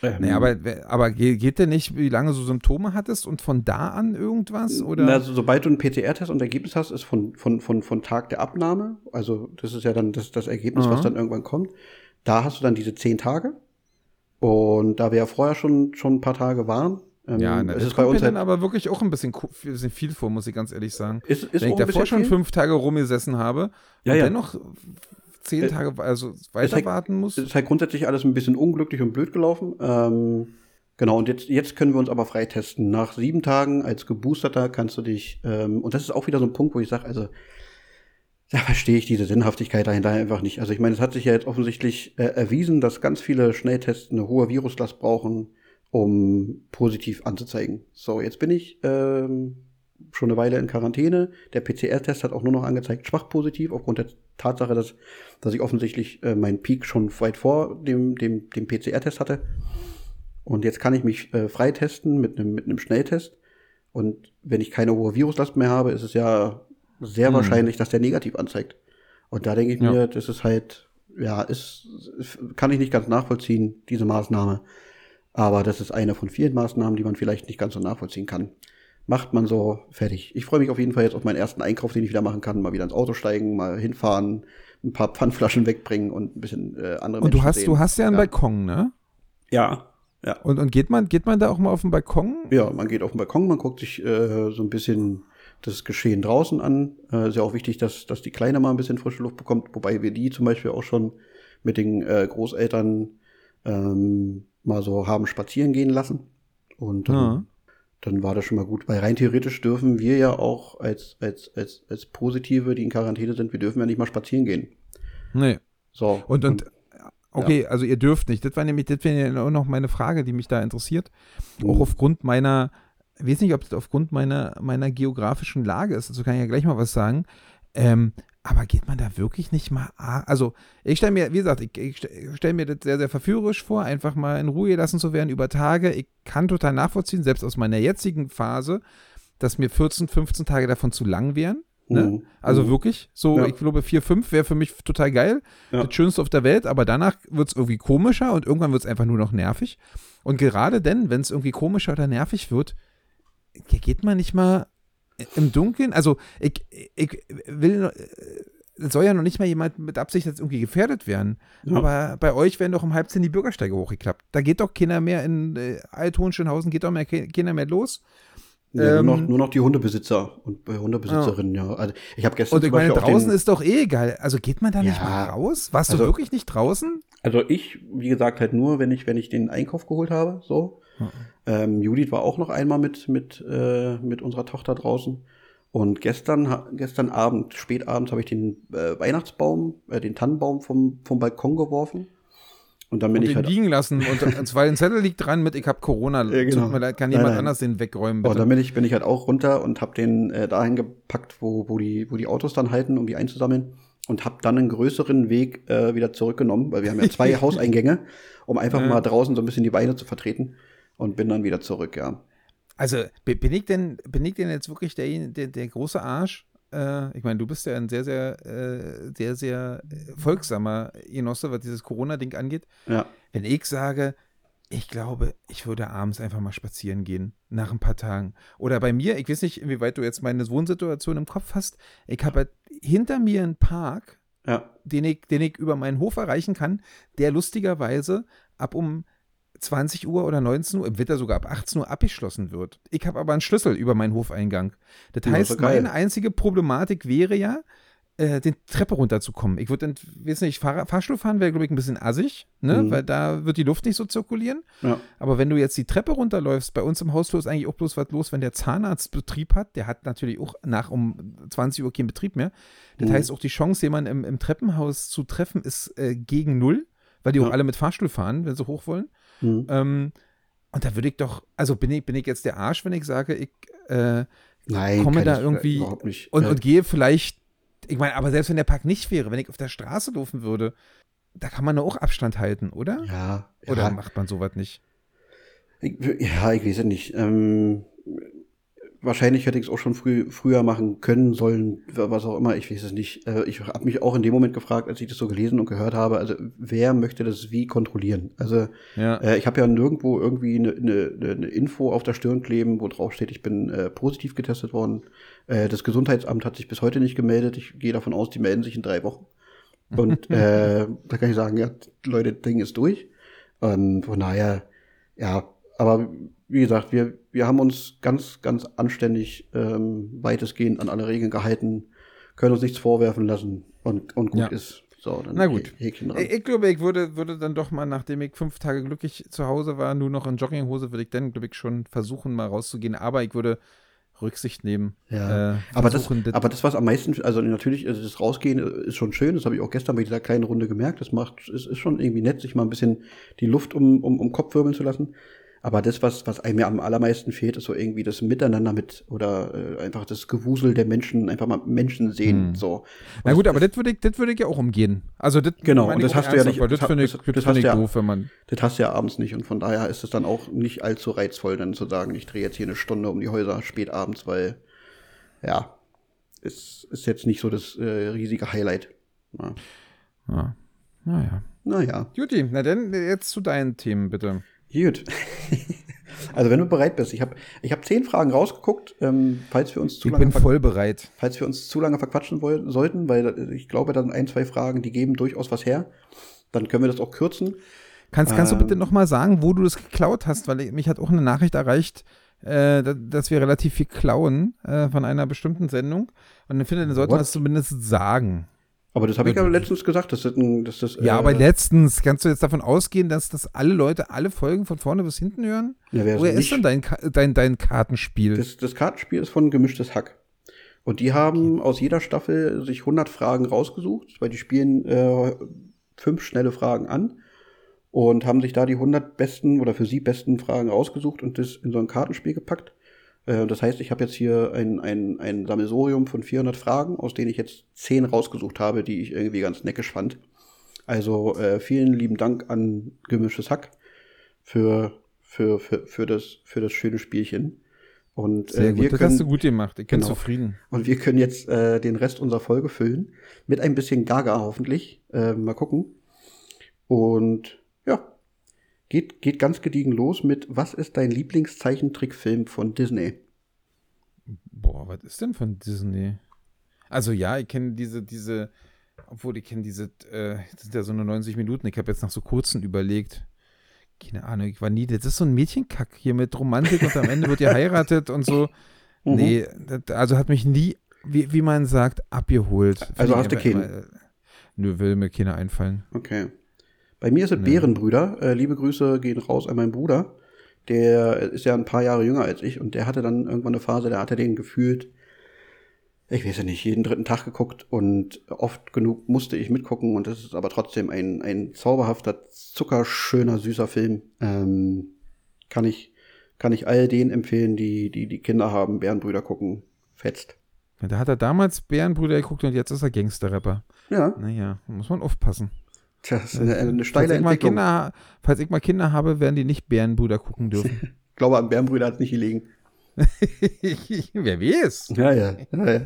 Ähm, Nee, aber, aber ge- geht denn nicht, wie lange du Symptome hattest und von da an irgendwas? Oder? Na, so- sobald du einen PCR-Test und Ergebnis hast, ist von, von, von, von Tag der Abnahme, also das ist ja dann das, das Ergebnis, was Aha. dann irgendwann kommt, da hast du dann diese zehn Tage. Und da wir ja vorher schon, schon ein paar Tage waren, ähm, ja, na, es das ist bei uns dann halt, aber wirklich auch ein bisschen, ein bisschen viel vor, muss ich ganz ehrlich sagen. ist, ist Wenn ich davor schon viel. fünf Tage rumgesessen habe Ja, und ja. dennoch zehn Äh, Tage also weiter halt- warten muss. Es ist halt grundsätzlich alles ein bisschen unglücklich und blöd gelaufen. Ähm, genau, und jetzt, jetzt können wir uns aber freitesten. Nach sieben Tagen als Geboosterter kannst du dich, ähm, und das ist auch wieder so ein Punkt, wo ich sage, also, da verstehe ich diese Sinnhaftigkeit dahinter einfach nicht. Also ich meine, es hat sich ja jetzt offensichtlich äh, erwiesen, dass ganz viele Schnelltests eine hohe Viruslast brauchen, um positiv anzuzeigen. So, jetzt bin ich ähm, schon eine Weile in Quarantäne. Der PCR-Test hat auch nur noch angezeigt, schwach positiv, aufgrund der Tatsache, dass, dass ich offensichtlich äh, meinen Peak schon weit vor dem, dem, dem PCR-Test hatte. Und jetzt kann ich mich äh, freitesten mit einem mit einem Schnelltest. Und wenn ich keine hohe Viruslast mehr habe, ist es ja sehr Hm. wahrscheinlich, dass der negativ anzeigt. Und da denke ich Ja. mir, das ist halt, ja, ist, kann ich nicht ganz nachvollziehen, diese Maßnahme. Aber das ist eine von vielen Maßnahmen, die man vielleicht nicht ganz so nachvollziehen kann. Macht man so fertig. Ich freue mich auf jeden Fall jetzt auf meinen ersten Einkauf, den ich wieder machen kann. Mal wieder ins Auto steigen, mal hinfahren, ein paar Pfandflaschen wegbringen und ein bisschen äh, andere Und du hast, sehen. du hast ja einen ja. Balkon, ne? Ja, ja. Und, und geht man, geht man da auch mal auf den Balkon? Ja, man geht auf den Balkon, man guckt sich äh, so ein bisschen das Geschehen draußen an. Äh, ist ja auch wichtig, dass, dass die Kleine mal ein bisschen frische Luft bekommt, wobei wir die zum Beispiel auch schon mit den äh, Großeltern ähm, mal so haben spazieren gehen lassen. Und dann, Ja. dann war das schon mal gut. Weil rein theoretisch dürfen wir ja auch als, als, als, als Positive, die in Quarantäne sind, wir dürfen ja nicht mal spazieren gehen. Nee. So. Und, und okay, also ihr dürft nicht. Das war nämlich, das wäre ja auch noch meine Frage, die mich da interessiert. Auch Mhm. aufgrund meiner, ich weiß nicht, ob das aufgrund meiner, meiner geografischen Lage ist, dazu kann ich ja gleich mal was sagen. Ähm, aber geht man da wirklich nicht mal, a- also ich stelle mir, wie gesagt, ich, ich stelle mir das sehr, sehr verführerisch vor, einfach mal in Ruhe gelassen zu werden über Tage. Ich kann total nachvollziehen, selbst aus meiner jetzigen Phase, dass mir 14, 15 Tage davon zu lang wären. Ne? Mhm. Also Mhm. wirklich, so, Ja. ich glaube, 4, 5 wäre für mich total geil. Ja. Das Schönste auf der Welt, aber danach wird es irgendwie komischer und irgendwann wird es einfach nur noch nervig. Und gerade denn, wenn es irgendwie komischer oder nervig wird, geht man nicht mal im Dunkeln? Also, ich, ich will, es soll ja noch nicht mal jemand mit Absicht jetzt irgendwie gefährdet werden. Ja. Aber bei euch werden doch um halb zehn die Bürgersteige hochgeklappt. Da geht doch keiner mehr in äh, Althohenschönhausen, geht doch mehr, ke- keiner mehr los. Ja, Ähm, nur, noch, nur noch die Hundebesitzer und äh, Hundebesitzerinnen, ja. Also ich habe gestern Und ich meine, draußen ist doch eh egal. Also geht man da nicht Ja. mal raus? Warst du Also- wirklich nicht draußen? Also ich, wie gesagt, halt nur, wenn ich, wenn ich den Einkauf geholt habe, so. Ähm, Judith war auch noch einmal mit, mit, äh, mit unserer Tochter draußen. Und gestern, gestern Abend, spätabends, habe ich den äh, Weihnachtsbaum, äh, den Tannenbaum vom, vom Balkon geworfen. Und dann bin Und ich halt. liegen lassen. Und, <laughs> und zwar ein Zettel liegt dran mit, ich habe Corona. Ja, genau. Mir leid, kann Nein, jemand nein. anders den wegräumen, Oh, bitte? dann bin ich, bin ich halt auch runter und habe den äh, dahin gepackt, wo, wo, die, wo die Autos dann halten, um die einzusammeln. Und habe dann einen größeren Weg äh, wieder zurückgenommen, weil wir haben ja zwei <laughs> Hauseingänge, um einfach mal draußen so ein bisschen die Beine zu vertreten. Und bin dann wieder zurück, ja. Also bi- bin ich denn, bin ich denn jetzt wirklich der, der, der große Arsch? Äh, ich meine, du bist ja ein sehr, sehr, äh, sehr, sehr äh, folgsamer Genosse, was dieses Corona-Ding angeht. Ja. Wenn ich sage, ich glaube, ich würde abends einfach mal spazieren gehen, nach ein paar Tagen. Oder bei mir, ich weiß nicht, inwieweit du jetzt meine Wohnsituation im Kopf hast. Ich habe halt hinter mir einen Park, Ja. den ich, den ich über meinen Hof erreichen kann, der lustigerweise ab um 20 Uhr oder 19 Uhr, im Winter sogar ab 18 Uhr abgeschlossen wird. Ich habe aber einen Schlüssel über meinen Hofeingang. Das Ja, heißt, geil. meine einzige Problematik wäre ja, äh, den Treppe runterzukommen. Ich würde, weiß nicht, Fahr Fahrstuhl fahren wäre, glaube ich, ein bisschen assig, ne? Mhm. weil da wird die Luft nicht so zirkulieren. Ja. Aber wenn du jetzt die Treppe runterläufst, bei uns im Hausflur ist eigentlich auch bloß was los, wenn der Zahnarzt Betrieb hat. Der hat natürlich auch nach um 20 Uhr keinen Betrieb mehr. Das Mhm. heißt, auch die Chance, jemanden im, im Treppenhaus zu treffen, ist äh, gegen null, weil die auch Ja. alle mit Fahrstuhl fahren, wenn sie hoch wollen. Mhm. Ähm, und da würde ich doch, also bin ich, bin ich jetzt der Arsch, wenn ich sage, ich äh, Nein, komme da irgendwie und, Äh, und gehe vielleicht, ich meine, aber selbst wenn der Park nicht wäre, wenn ich auf der Straße laufen würde, da kann man doch auch Abstand halten, oder? ja, Oder ja, macht man sowas nicht? ich, ja, ich weiß es nicht. Ähm, wahrscheinlich hätte ich es auch schon früh, früher machen können, sollen, was auch immer, ich weiß es nicht. Äh, ich habe mich auch in dem Moment gefragt, als ich das so gelesen und gehört habe, also wer möchte das wie kontrollieren? Also Ja. Äh, ich habe ja nirgendwo irgendwie eine, eine, eine Info auf der Stirn kleben, wo drauf steht, ich bin äh, positiv getestet worden. Äh, das Gesundheitsamt hat sich bis heute nicht gemeldet. Ich gehe davon aus, die melden sich in drei Wochen. Und <laughs> äh, da kann ich sagen, ja, Leute, Ding ist durch. Ähm, von daher, ja, aber wie gesagt, wir, wir haben uns ganz, ganz anständig ähm, weitestgehend an alle Regeln gehalten, können uns nichts vorwerfen lassen und, und gut Ja. ist. So, dann Na gut. Häkchen dran. Ich, ich glaube, ich würde, würde dann doch mal, nachdem ich fünf Tage glücklich zu Hause war, nur noch in Jogginghose, würde ich dann, glaube ich, schon versuchen, mal rauszugehen. Aber ich würde Rücksicht nehmen. Ja. Äh, Aber das, versuchen, aber das, was am meisten, also natürlich, also das Rausgehen ist schon schön, das habe ich auch gestern bei dieser kleinen Runde gemerkt. Das macht, ist, ist schon irgendwie nett, sich mal ein bisschen die Luft um, um, um Kopf wirbeln zu lassen. Aber das, was, was einem ja am allermeisten fehlt, ist so irgendwie das Miteinander mit oder äh, einfach das Gewusel der Menschen, einfach mal Menschen sehen. Hm. So. Na gut, aber das würde ich, das würde ich ja auch umgehen. Also das Genau, und das hast du ja nicht- weil Das das- finde ich, das- das das hast ich ja- doof, wenn man. Das hast du ja abends nicht und von daher ist es dann auch nicht allzu reizvoll, dann zu sagen, ich drehe jetzt hier eine Stunde um die Häuser spät abends, weil ja, es ist jetzt nicht so das äh, riesige Highlight. Ja. Ja. Naja. Naja, Juti, na dann jetzt zu deinen Themen, bitte. Gut. <laughs> also wenn du bereit bist, ich habe ich hab zehn Fragen rausgeguckt, ähm, falls wir uns zu Ich lange bin voll bereit. falls wir uns zu lange verquatschen woll- sollten, weil ich glaube, dann ein, zwei Fragen, die geben durchaus was her. Dann können wir das auch kürzen. Kannst, kannst du Ähm. bitte nochmal sagen, wo du das geklaut hast? Weil ich, mich hat auch eine Nachricht erreicht, äh, da- dass wir relativ viel klauen äh, von einer bestimmten Sendung. Und ich finde, dann sollten wir What? es zumindest sagen. Aber das habe ich ja letztens gesagt, dass das, dass das Ja, äh, aber letztens kannst du jetzt davon ausgehen, dass das alle Leute alle Folgen von vorne bis hinten hören? ja, wer Woher ist denn dein, dein, dein Kartenspiel? Das, das Kartenspiel ist von Gemischtes Hack. Und die haben aus jeder Staffel sich 100 Fragen rausgesucht, weil die spielen äh, fünf schnelle Fragen an und haben sich da die 100 besten oder für sie besten Fragen rausgesucht und das in so ein Kartenspiel gepackt. Äh, das heißt, ich habe jetzt hier ein, ein, ein Sammelsurium von 400 Fragen, aus denen ich jetzt 10 rausgesucht habe, die ich irgendwie ganz neckisch fand. Also äh, vielen lieben Dank an Gemischtes Hack für, für, für, für, das, für das schöne Spielchen. Und Sehr äh, wir gut, das können, hast du gut gemacht. Ich bin Genau. zufrieden. und wir können jetzt äh, den Rest unserer Folge füllen. Mit ein bisschen Gaga hoffentlich. Äh, mal gucken. Und ja, geht, geht ganz gediegen los mit Was ist dein Lieblingszeichentrickfilm von Disney? Boah, was ist denn von Disney? Also ja, ich kenne diese, diese, obwohl ich kenne diese, äh, das sind ja so eine 90 Minuten, ich habe jetzt nach so kurzen überlegt. Keine Ahnung, ich war nie, das ist so ein Mädchenkack hier mit Romantik und am Ende wird ihr <laughs> heiratet und so. Mhm. Nee, das, also hat mich nie, wie, wie man sagt, abgeholt. Find Also ich hast du keinen? äh, Nö, will mir keiner einfallen. Okay. Bei mir sind Nee. Bärenbrüder. Äh, liebe Grüße gehen raus an meinen Bruder. Der ist ja ein paar Jahre jünger als ich und der hatte dann irgendwann eine Phase, da hat er den gefühlt, ich weiß ja nicht, jeden dritten Tag geguckt und oft genug musste ich mitgucken und das ist aber trotzdem ein, ein zauberhafter, zuckerschöner, süßer Film. Ähm, kann ich, kann ich all denen empfehlen, die, die, die Kinder haben, Bärenbrüder gucken. Fetzt. Da hat er damals Bärenbrüder geguckt und jetzt ist er Gangster-Rapper. Ja, Naja, muss man aufpassen. Tja, das ist eine, eine Falls steile ich, mal Entwicklung. Kinder, falls ich mal Kinder habe, werden die nicht Bärenbrüder gucken dürfen. <laughs> Ich glaube, an Bärenbrüder hat es nicht gelegen. <laughs> Wer weiß? Ja, ja, ja, ja.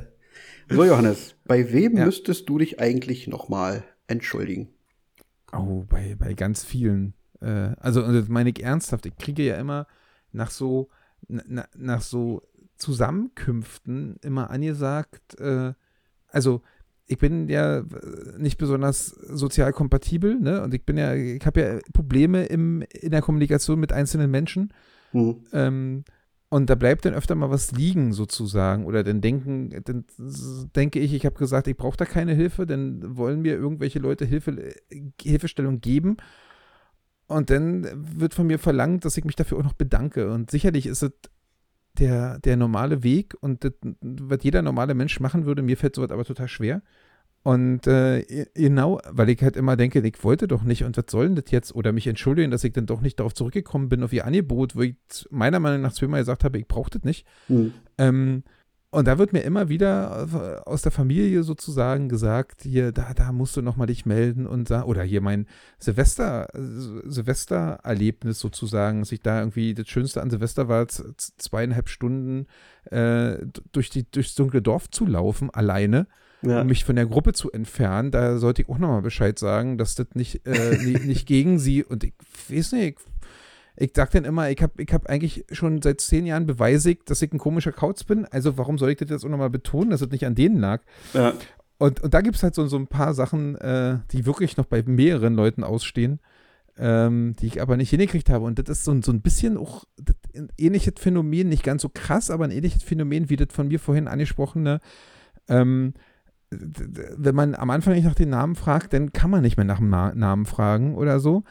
So, Johannes, bei wem Ja. müsstest du dich eigentlich nochmal entschuldigen? Oh, bei, bei ganz vielen. Äh, also, das meine ich ernsthaft. Ich kriege ja immer nach so, na, nach so Zusammenkünften immer angesagt, äh, also ich bin ja äh, nicht besonders sozial kompatibel, ne? Und ich bin ja, ich habe ja Probleme im, in der Kommunikation mit einzelnen Menschen. Hm. Ähm, und da bleibt dann öfter mal was liegen, sozusagen. Oder dann denken, dann denke ich, ich habe gesagt, ich brauche da keine Hilfe, dann wollen mir irgendwelche Leute Hilfe, äh, Hilfestellung geben. Und dann wird von mir verlangt, dass ich mich dafür auch noch bedanke. Und sicherlich ist es der, der normale Weg und das, was jeder normale Mensch machen würde, mir fällt sowas aber total schwer. Und äh, genau, weil ich halt immer denke, ich wollte doch nicht und was soll denn das jetzt? Oder mich entschuldigen, dass ich dann doch nicht darauf zurückgekommen bin, auf ihr Angebot, wo ich meiner Meinung nach zweimal gesagt habe, ich brauche das nicht. Hm. Ähm, und da wird mir immer wieder äh, aus der Familie sozusagen gesagt, hier, da, da musst du nochmal dich melden und da, oder hier mein Silvester, Silvestererlebnis sozusagen, dass ich da irgendwie, das Schönste an Silvester war, zweieinhalb Stunden äh, durch die, durchs dunkle Dorf zu laufen, alleine, Ja. um mich von der Gruppe zu entfernen. Da sollte ich auch nochmal Bescheid sagen, dass das nicht, äh, <laughs> nicht, nicht gegen sie und ich weiß nicht, ich sag dann immer, ich habe ich hab eigentlich schon seit zehn Jahren beweisigt, dass ich ein komischer Kauz bin. Also warum soll ich das jetzt auch nochmal betonen, dass es nicht an denen lag? ja. Und, und da gibt es halt so, so ein paar Sachen, äh, die wirklich noch bei mehreren Leuten ausstehen, ähm, die ich aber nicht hingekriegt habe. Und das ist so, ein- so ein bisschen auch ein ähnliches Phänomen, nicht ganz so krass, aber ein ähnliches Phänomen wie das von mir vorhin angesprochene. Ähm, wenn man am Anfang nicht nach den Namen fragt, dann kann man nicht mehr nach dem Na Namen fragen oder so.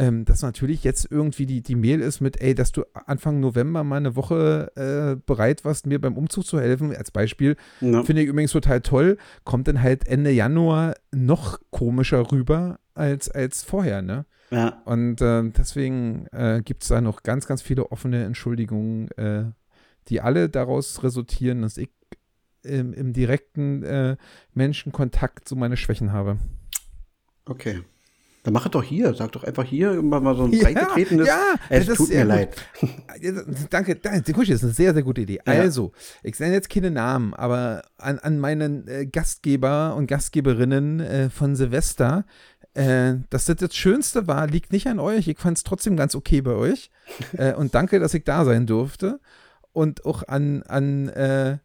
Ähm, dass natürlich jetzt irgendwie die, die Mail ist mit, ey, dass du Anfang November mal eine Woche äh, bereit warst, mir beim Umzug zu helfen, als Beispiel, ja. Finde ich übrigens total toll. Kommt dann halt Ende Januar noch komischer rüber als, als vorher, ne? ja. Und äh, deswegen äh, gibt es da noch ganz, ganz viele offene Entschuldigungen, äh, die alle daraus resultieren, dass ich im, im direkten äh, Menschenkontakt so meine Schwächen habe. Okay. Dann mach es doch hier. Sag doch einfach hier, mal, mal so ein <laughs> ja, es das ist tut mir leid. Ja, <laughs> Danke, danke. Das ist eine sehr, sehr gute Idee. Ja. Also, ich nenne jetzt keine Namen, aber an, an meinen äh, Gastgeber und Gastgeberinnen äh, von Silvester, äh, dass das das Schönste war, liegt nicht an euch. Ich fand es trotzdem ganz okay bei euch. <laughs> äh, und danke, dass ich da sein durfte. Und auch an, an äh,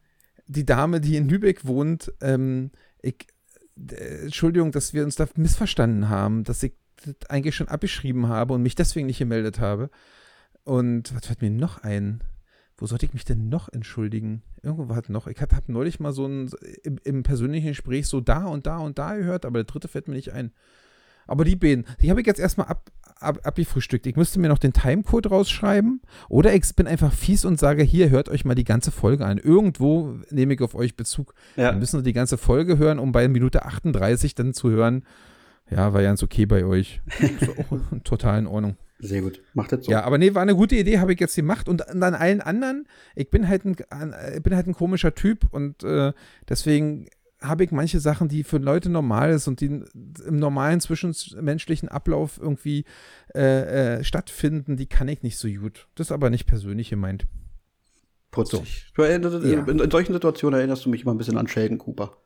die Dame, die in Lübeck wohnt. Ähm, ich, Entschuldigung, dass wir uns da missverstanden haben, dass ich das eigentlich schon abgeschrieben habe und mich deswegen nicht gemeldet habe. Und was fällt mir noch ein? Wo sollte ich mich denn noch entschuldigen? Irgendwo war es noch. Ich habe neulich mal so ein im, im persönlichen Gespräch so da und da und da gehört, aber der dritte fällt mir nicht ein. Aber die beiden, die habe ich jetzt erstmal ab, ab, abgefrühstückt. Ich müsste mir noch den Timecode rausschreiben. Oder ich bin einfach fies und sage, hier, hört euch mal die ganze Folge an. Irgendwo nehme ich auf euch Bezug. Ja. Dann müssen wir die ganze Folge hören, um bei Minute 38 dann zu hören, ja, war ganz okay bei euch. <laughs> Total in Ordnung. Sehr gut. Macht das so. Ja, aber nee, war eine gute Idee, habe ich jetzt gemacht. Und an allen anderen, ich bin halt ein, bin halt ein komischer Typ und äh, deswegen habe ich manche Sachen, die für Leute normal ist und die im normalen zwischenmenschlichen Ablauf irgendwie äh, äh, stattfinden, die kann ich nicht so gut. Das ist aber nicht persönlich gemeint. Putzig. Erinnerst, Ja. in, in solchen Situationen erinnerst du mich immer ein bisschen an Sheldon Cooper.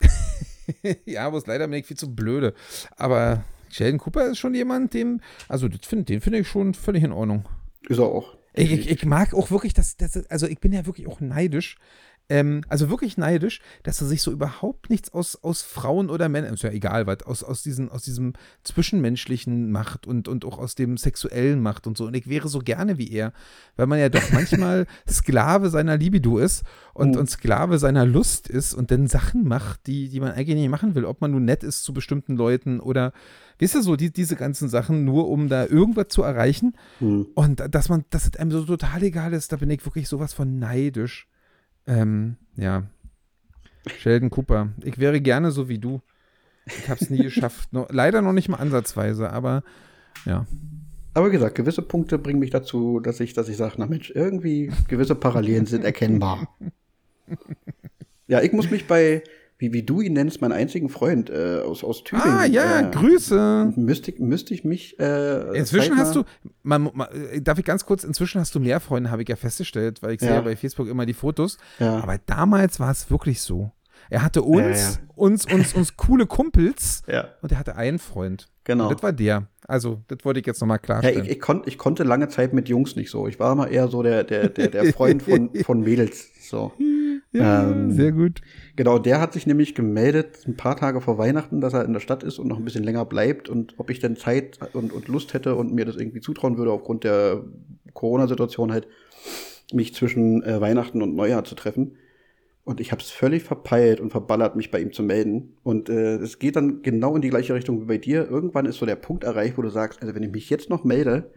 <laughs> ja, aber leider bin ich viel zu blöde. Aber Sheldon Cooper ist schon jemand, dem, also das find, den finde ich schon völlig in Ordnung. Ist er auch. Ich, ich, ich mag auch wirklich das, das, also ich bin ja wirklich auch neidisch. Ähm, also wirklich neidisch, dass er sich so überhaupt nichts aus, aus Frauen oder Männern, ist ja egal, was, aus, aus, diesen, aus diesem Zwischenmenschlichen macht und, und auch aus dem Sexuellen macht und so. Und ich wäre so gerne wie er, weil man ja doch <laughs> manchmal Sklave seiner Libido ist und, Mhm. und Sklave seiner Lust ist und dann Sachen macht, die, die man eigentlich nicht machen will, ob man nun nett ist zu bestimmten Leuten oder, weißt du so, die, diese ganzen Sachen, nur um da irgendwas zu erreichen. Hm. Und dass man, dass es einem so total egal ist, da bin ich wirklich sowas von neidisch. Ähm, ja. Sheldon Cooper. Ich wäre gerne so wie du. Ich habe es nie <laughs> geschafft. No, leider noch nicht mal ansatzweise, aber ja. Aber wie gesagt, gewisse Punkte bringen mich dazu, dass ich, dass ich sage, na Mensch, irgendwie gewisse Parallelen sind erkennbar. <laughs> Ja, ich muss mich bei, wie, wie du ihn nennst, meinen einzigen Freund äh, aus, aus Thüringen. Ah, ja, äh, Grüße. Müsste, ich- müsste ich mich. Äh, Inzwischen hast du, man, man, darf ich ganz kurz, inzwischen hast du mehr Freunde, habe ich ja festgestellt, weil ich sehe Ja. ja bei Facebook immer die Fotos. Ja. Aber damals war es wirklich so. Er hatte uns, Ja, ja. uns, uns, uns <laughs> coole Kumpels Ja, und er hatte einen Freund. genau. Und das war der. Also, das wollte ich jetzt nochmal Ja, klarstellen. ich, ich, konnt, ich konnte lange Zeit mit Jungs nicht so. Ich war immer eher so der, der, der, der Freund von, <laughs> von Mädels. So. Ja, ähm, sehr gut. Genau, der hat sich nämlich gemeldet, ein paar Tage vor Weihnachten, dass er in der Stadt ist und noch ein bisschen länger bleibt und ob ich denn Zeit und, und Lust hätte und mir das irgendwie zutrauen würde, aufgrund der Corona-Situation halt, mich zwischen äh, Weihnachten und Neujahr zu treffen. Und ich habe es völlig verpeilt und verballert, mich bei ihm zu melden. Und äh, es geht dann genau in die gleiche Richtung wie bei dir. Irgendwann ist so der Punkt erreicht, wo du sagst, also wenn ich mich jetzt noch melde,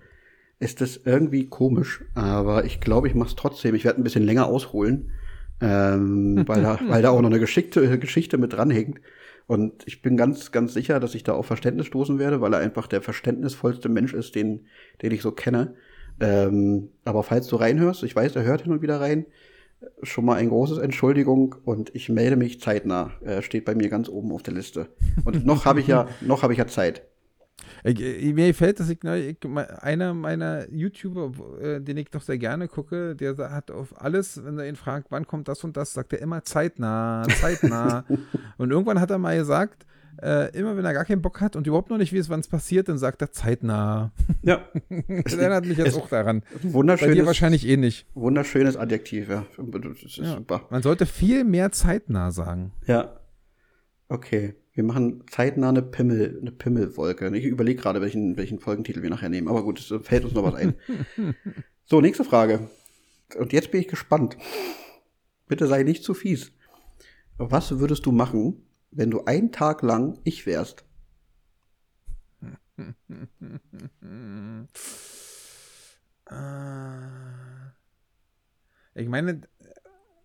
ist das irgendwie komisch. Aber ich glaube, ich mache es trotzdem. Ich werde ein bisschen länger ausholen, ähm, weil, da, <laughs> weil da auch noch eine geschickte Geschichte mit dranhängt. Und ich bin ganz, ganz sicher, dass ich da auf Verständnis stoßen werde, weil er einfach der verständnisvollste Mensch ist, den, den ich so kenne. Ähm, aber falls du reinhörst, ich weiß, er hört hin und wieder rein, schon mal ein großes Entschuldigung und ich melde mich zeitnah. Äh, steht bei mir ganz oben auf der Liste. Und noch habe ich ja, <laughs> noch habe ich ja Zeit. Ich, mir gefällt, dass ich, ich einer meiner YouTuber, äh, den ich doch sehr gerne gucke, der hat auf alles, wenn er ihn fragt, wann kommt das und das, sagt er immer zeitnah, zeitnah. <laughs> und irgendwann hat er mal gesagt, äh, immer wenn er gar keinen Bock hat und überhaupt noch nicht weiß, wann es passiert, dann sagt er zeitnah. Ja. <laughs> Das erinnert mich jetzt auch daran. Bei dir Wunderschönes, wahrscheinlich eh nicht. wunderschönes Adjektiv, ja. Ja. Man sollte viel mehr zeitnah sagen. Ja. Okay. Wir machen zeitnah eine Pimmel, eine Pimmelwolke. Ich überlege gerade, welchen, welchen Folgentitel wir nachher nehmen. Aber gut, es fällt uns noch was ein. <laughs> so, nächste Frage. Und jetzt bin ich gespannt. Bitte sei nicht zu fies. Was würdest du machen, wenn du einen Tag lang ich wärst? Äh, <laughs> Ich meine,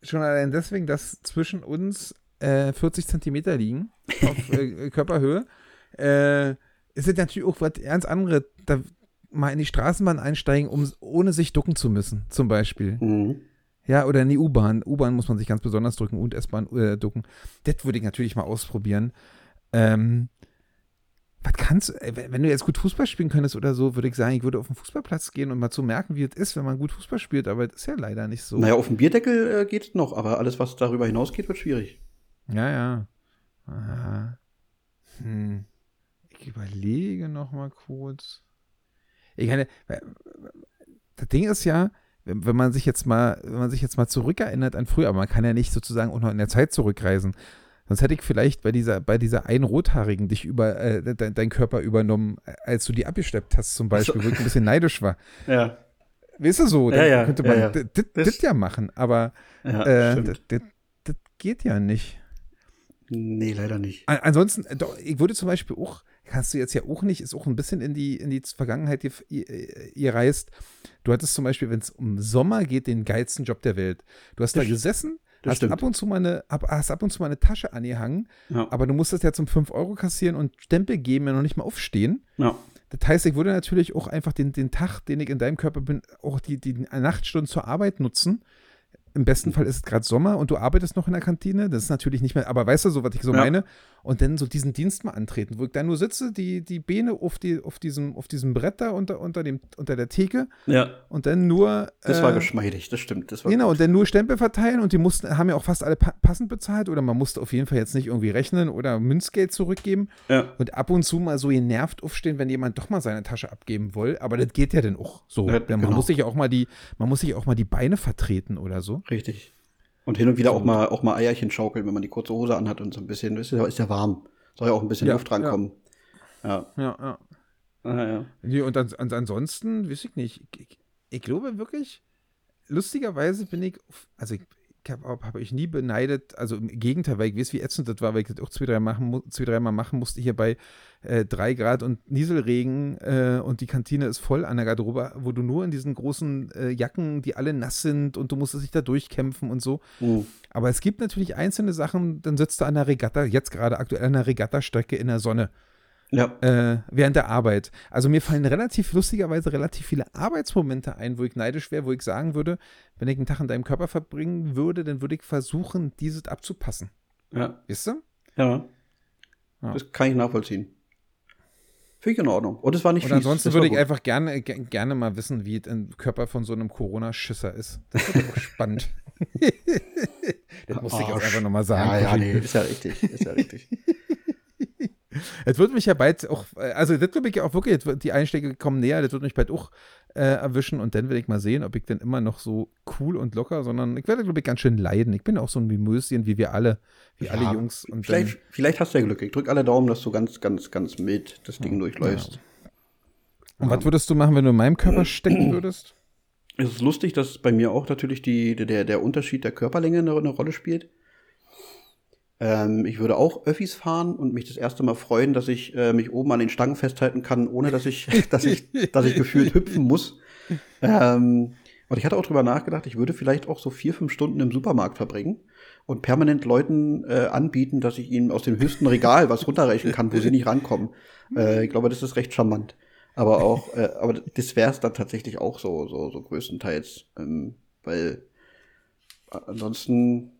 schon allein deswegen, dass zwischen uns äh, 40 Zentimeter liegen auf <laughs> äh, Körperhöhe, äh, ist es natürlich auch was ganz anderes, da mal in die Straßenbahn einsteigen, um ohne sich ducken zu müssen, zum Beispiel. Mhm. Ja, oder in die U-Bahn. U-Bahn muss man sich ganz besonders drücken und S-Bahn äh, ducken. Das würde ich natürlich mal ausprobieren. Ähm, was kannst du, äh, wenn du jetzt gut Fußball spielen könntest oder so, würde ich sagen, ich würde auf den Fußballplatz gehen und mal zu merken, wie es ist, wenn man gut Fußball spielt, aber das ist ja leider nicht so. Naja, auf dem Bierdeckel äh, geht's noch, aber alles, was darüber hinausgeht, wird schwierig. Ja, ja. Aha. Hm. Ich überlege noch mal kurz. Ich meine, äh, das Ding ist ja, wenn, man sich jetzt mal, wenn man sich jetzt mal zurückerinnert an früher, aber man kann ja nicht sozusagen auch noch in der Zeit zurückreisen. Sonst hätte ich vielleicht bei dieser, bei dieser einen Rothaarigen dich über, äh, de, deinen Körper übernommen, als du die abgeschleppt hast, zum Beispiel, wo ich ein bisschen neidisch war. <laughs> Ja. Weißt du so, dann Ja, ja, könnte man ja, Das- ja machen, aber äh, das geht ja nicht. Nee, leider nicht. An- Ansonsten, äh, doch, ich würde zum Beispiel auch, kannst du jetzt ja auch nicht, ist auch ein bisschen in die, in die Vergangenheit ihr, ihr, ihr reist. Du hattest zum Beispiel, wenn es um Sommer geht, den geilsten Job der Welt. Du hast Das da gesessen, hast stimmt. ab und zu mal eine, ab, hast ab und zu mal eine Tasche angehangen, Ja. aber du musstest ja zum 5 Euro kassieren und Stempel geben, ja noch nicht mal aufstehen. ja. Das heißt, ich würde natürlich auch einfach den, den Tag, den ich in deinem Körper bin, auch die, die Nachtstunden zur Arbeit nutzen. Im besten Fall ist es gerade Sommer und du arbeitest noch in der Kantine. Das ist natürlich nicht mehr, aber weißt du so, was ich so Ja. meine? Und dann so diesen Dienst mal antreten, wo ich dann nur sitze, die, die Beine auf, die, auf, diesem, auf diesem Brett da unter, unter, dem, unter der Theke ja. und dann nur. Das war äh, geschmeidig, das stimmt. Das war Genau, gut. und dann nur Stempel verteilen und die mussten, haben ja auch fast alle pa passend bezahlt oder man musste auf jeden Fall jetzt nicht irgendwie rechnen oder Münzgeld zurückgeben. Ja. Und ab und zu mal so genervt aufstehen, wenn jemand doch mal seine Tasche abgeben will. Aber das geht ja dann auch so. Ja, Man genau. muss sich ja auch mal die, man muss sich auch mal die Beine vertreten oder so. Richtig. Und hin und wieder auch mal, auch mal Eierchen schaukeln, wenn man die kurze Hose anhat und so ein bisschen, ist ja, ist ja warm. Soll ja auch ein bisschen Ja, Luft rankommen. Ja. Ja, ja. Ah, ja. Und, ans ansonsten, weiß ich nicht. Ich, ich, ich glaube wirklich, lustigerweise bin ich, also ich, ich habe hab ich nie beneidet, also im Gegenteil, weil ich weiß, wie ätzend das war, weil ich das auch zwei, drei, machen, zwei dreimal machen musste hier bei äh, drei Grad und Nieselregen äh, und die Kantine ist voll an der Garderobe, wo du nur in diesen großen äh, Jacken, die alle nass sind und du musstest dich da durchkämpfen und so. Hm. Aber es gibt natürlich einzelne Sachen, dann sitzt du an der Regatta, jetzt gerade aktuell an der Regattastrecke in der Sonne Ja. äh, während der Arbeit. Also mir fallen relativ lustigerweise relativ viele Arbeitsmomente ein, wo ich neidisch wäre, wo ich sagen würde, wenn ich einen Tag in deinem Körper verbringen würde, dann würde ich versuchen, dieses abzupassen. Ja. Weißt du? Ja. Ja. Das kann ich nachvollziehen. Finde ich in Ordnung. Und es war nicht Und fies. ansonsten würde ich einfach gerne, ge- gerne mal wissen, wie es im Körper von so einem Corona-Schisser ist. Das wird auch spannend. <laughs> <laughs> das musste ich jetzt einfach nochmal sagen. Ja, ja, nee, ist ja richtig. Ist ja richtig. <laughs> Es wird mich ja bald auch, äh, also das glaube ich ja auch wirklich, die Einschläge kommen näher, das wird mich bald auch äh, erwischen und dann werde ich mal sehen, ob ich dann immer noch so cool und locker, sondern ich werde, glaube ich, ganz schön leiden. Ich bin auch so ein Mimöschen, wie wir alle, wie alle Ja, Jungs. Und Vielleicht, vielleicht hast du ja Glück. Ich drücke alle Daumen, dass du ganz, ganz, ganz mild das Ding durchläufst. dann, und was würdest du machen, wenn du in meinem Körper stecken <clears throat> würdest? Es ist lustig, dass bei mir auch natürlich die, der, der Unterschied der Körperlänge eine, eine Rolle spielt. Ähm, ich würde auch Öffis fahren und mich das erste Mal freuen, dass ich äh, mich oben an den Stangen festhalten kann, ohne dass ich, <laughs> dass ich, dass ich gefühlt hüpfen muss. Ähm, und ich hatte auch drüber nachgedacht, ich würde vielleicht auch so vier, fünf Stunden im Supermarkt verbringen und permanent Leuten äh, anbieten, dass ich ihnen aus dem höchsten Regal was runterreichen kann, wo sie nicht rankommen. Äh, ich glaube, das ist recht charmant. Aber auch, äh, aber das wäre es dann tatsächlich auch so, so, so größtenteils, ähm, weil äh, ansonsten,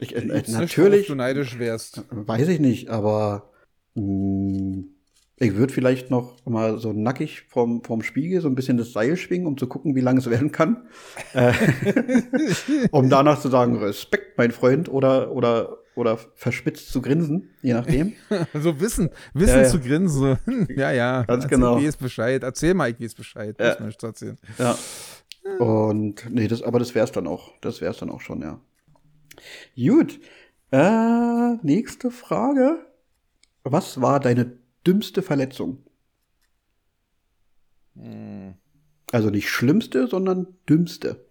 ich, äh, nicht, natürlich, worauf du neidisch wärst. weiß ich nicht, aber mh, ich würde vielleicht noch mal so nackig vom, vom Spiegel so ein bisschen das Seil schwingen, um zu gucken, wie lang es werden kann. <laughs> äh, <laughs> um danach zu sagen, Respekt, mein Freund, oder, oder, oder verspitzt zu grinsen, je nachdem. <laughs> So Wissen, Wissen Ja, ja. zu grinsen. Ja, ja. Ganz erzähl, genau. Ich weiß Bescheid. Erzähl mal, ich weiß Bescheid. Ja. Erzählen. Ja. Und nee, das, aber das wär's dann auch. Das wär's dann auch schon, ja. Gut. Äh, nächste Frage. Was war deine dümmste Verletzung? Hm. Also nicht schlimmste, sondern dümmste.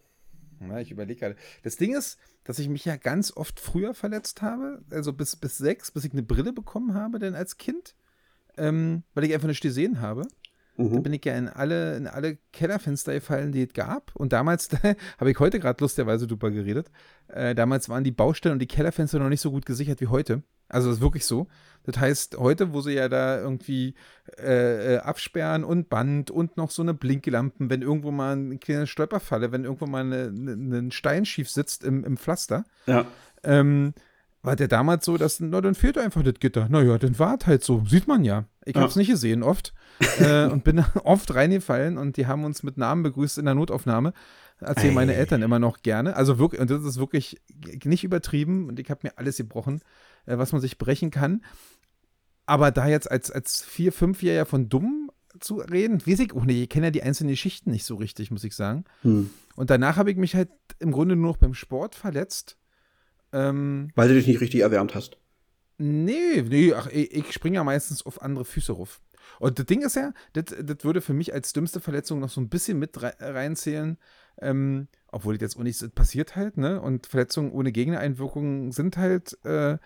Na, ich überlege gerade. Das Ding ist, dass ich mich ja ganz oft früher verletzt habe, also bis, bis sechs, bis ich eine Brille bekommen habe, denn als Kind, ähm, weil ich einfach nicht gesehen habe. Da Mhm. bin ich ja in alle, in alle Kellerfenster gefallen, die es gab. Und damals, <laughs> habe ich heute gerade lustigerweise drüber geredet, äh, damals waren die Baustellen und die Kellerfenster noch nicht so gut gesichert wie heute. Also das ist wirklich so. Das heißt, heute, wo sie ja da irgendwie äh, äh, absperren und Band und noch so eine Blinklampen, wenn irgendwo mal eine kleine Stolperfalle, wenn irgendwo mal eine, eine, ein Stein schief sitzt im, im Pflaster, Ja. ähm, war der damals so, dass, na, dann fehlt einfach das Gitter. Naja, dann war es halt so. Sieht man ja. Ich Ja. hab's nicht gesehen oft <laughs> äh, und bin <laughs> oft reingefallen und die haben uns mit Namen begrüßt in der Notaufnahme. Erzählen meine Ei. Eltern immer noch gerne. Also wirklich, und das ist wirklich nicht übertrieben und ich habe mir alles gebrochen, äh, was man sich brechen kann. Aber da jetzt als, als vier, fünfjähriger von dumm zu reden, weiß ich auch nicht. Ich kenne ja die einzelnen Geschichten nicht so richtig, muss ich sagen. Hm. Und danach habe ich mich halt im Grunde nur noch beim Sport verletzt. Ähm, Weil du dich nicht richtig erwärmt hast. Nee, nee, ach, ich, ich springe ja meistens auf andere Füße ruf. Und das Ding ist ja, das, das würde für mich als dümmste Verletzung noch so ein bisschen mit rei- reinzählen, ähm, obwohl das jetzt auch nicht so passiert halt, ne? Und Verletzungen ohne Gegnereinwirkungen sind halt, äh,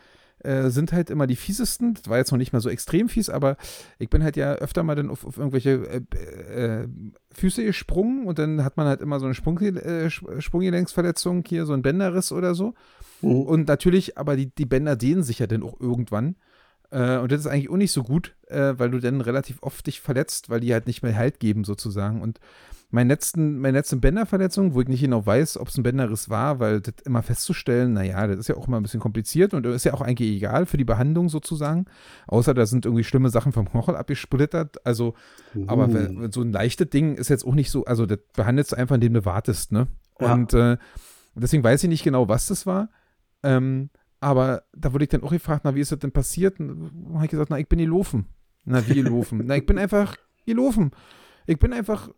äh, sind halt immer die fiesesten. Das war jetzt noch nicht mal so extrem fies, aber ich bin halt ja öfter mal dann auf, auf irgendwelche äh, äh, Füße gesprungen und dann hat man halt immer so eine Sprung, äh, Sprunggelenksverletzung, hier so ein Bänderriss oder so. Mhm. Und natürlich, aber die, die Bänder dehnen sich ja dann auch irgendwann. Äh, und das ist eigentlich auch nicht so gut, weil du dann relativ oft dich verletzt, weil die halt nicht mehr Halt geben sozusagen. Und meine letzten, meine letzten Bänderverletzung, wo ich nicht genau weiß, ob es ein Bänderriss war, weil das immer festzustellen, naja, das ist ja auch immer ein bisschen kompliziert und ist ja auch eigentlich egal für die Behandlung sozusagen. Außer da sind irgendwie schlimme Sachen vom Knochen abgesplittert. Also, aber Uh. wenn- so ein leichtes Ding ist jetzt auch nicht so, also das behandelst du einfach, indem du wartest, ne? Ja. Und äh, deswegen weiß ich nicht genau, was das war. Ähm, aber da wurde ich dann auch gefragt, na, wie ist das denn passiert? Und habe ich gesagt, na, ich bin gelaufen. Na, wie gelaufen? <laughs> na, ich bin einfach gelaufen. Ich bin einfach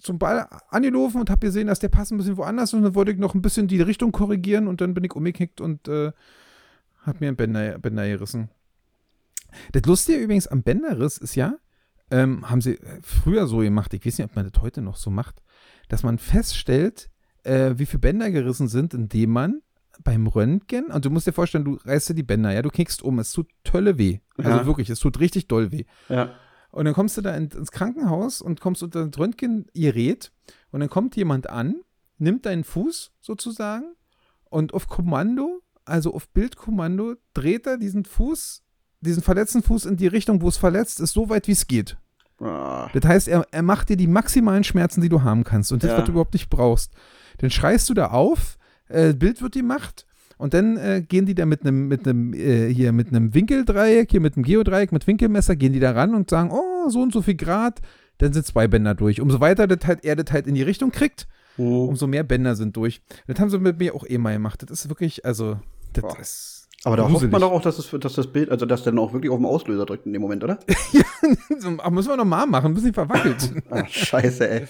zum Ball angelaufen und habe gesehen, dass der Pass ein bisschen woanders ist und dann wollte ich noch ein bisschen die Richtung korrigieren und dann bin ich umgekickt und äh, habe mir einen Bänder, Bänder gerissen. Das Lustige übrigens am Bänderriss ist ja, ähm, haben sie früher so gemacht, ich weiß nicht, ob man das heute noch so macht, dass man feststellt, äh, wie viele Bänder gerissen sind, indem man beim Röntgen, und du musst dir vorstellen, du reißt dir die Bänder, ja, du knickst um, es tut Tölle weh. Also Ja. wirklich, es tut richtig doll weh. Ja. Und dann kommst du da in, ins Krankenhaus und kommst unter das Röntgengerät und dann kommt jemand an, nimmt deinen Fuß sozusagen und auf Kommando, also auf Bildkommando, dreht er diesen Fuß, diesen verletzten Fuß in die Richtung, wo es verletzt ist, so weit wie es geht. Ah, Das heißt, er, er macht dir die maximalen Schmerzen, die du haben kannst und das, Ja. was du überhaupt nicht brauchst. Dann schreist du da auf, äh, Bild wird gemacht und dann äh, gehen die da mit einem mit einem äh, hier mit einem Winkeldreieck, hier mit einem Geodreieck, mit Winkelmesser, gehen die da ran und sagen, oh, so und so viel Grad, dann sind zwei Bänder durch. Umso weiter das halt, er das halt in die Richtung kriegt, hm. umso mehr Bänder sind durch. Das haben sie mit mir auch eh mal gemacht. Das ist wirklich, also, das Boah. ist. Aber da hofft man doch auch, dass, es, dass das Bild, also dass der dann auch wirklich auf den Auslöser drückt in dem Moment, oder? <laughs> <laughs> ach, müssen wir noch mal machen, ein bisschen verwackelt. <laughs> Ah, scheiße, ey.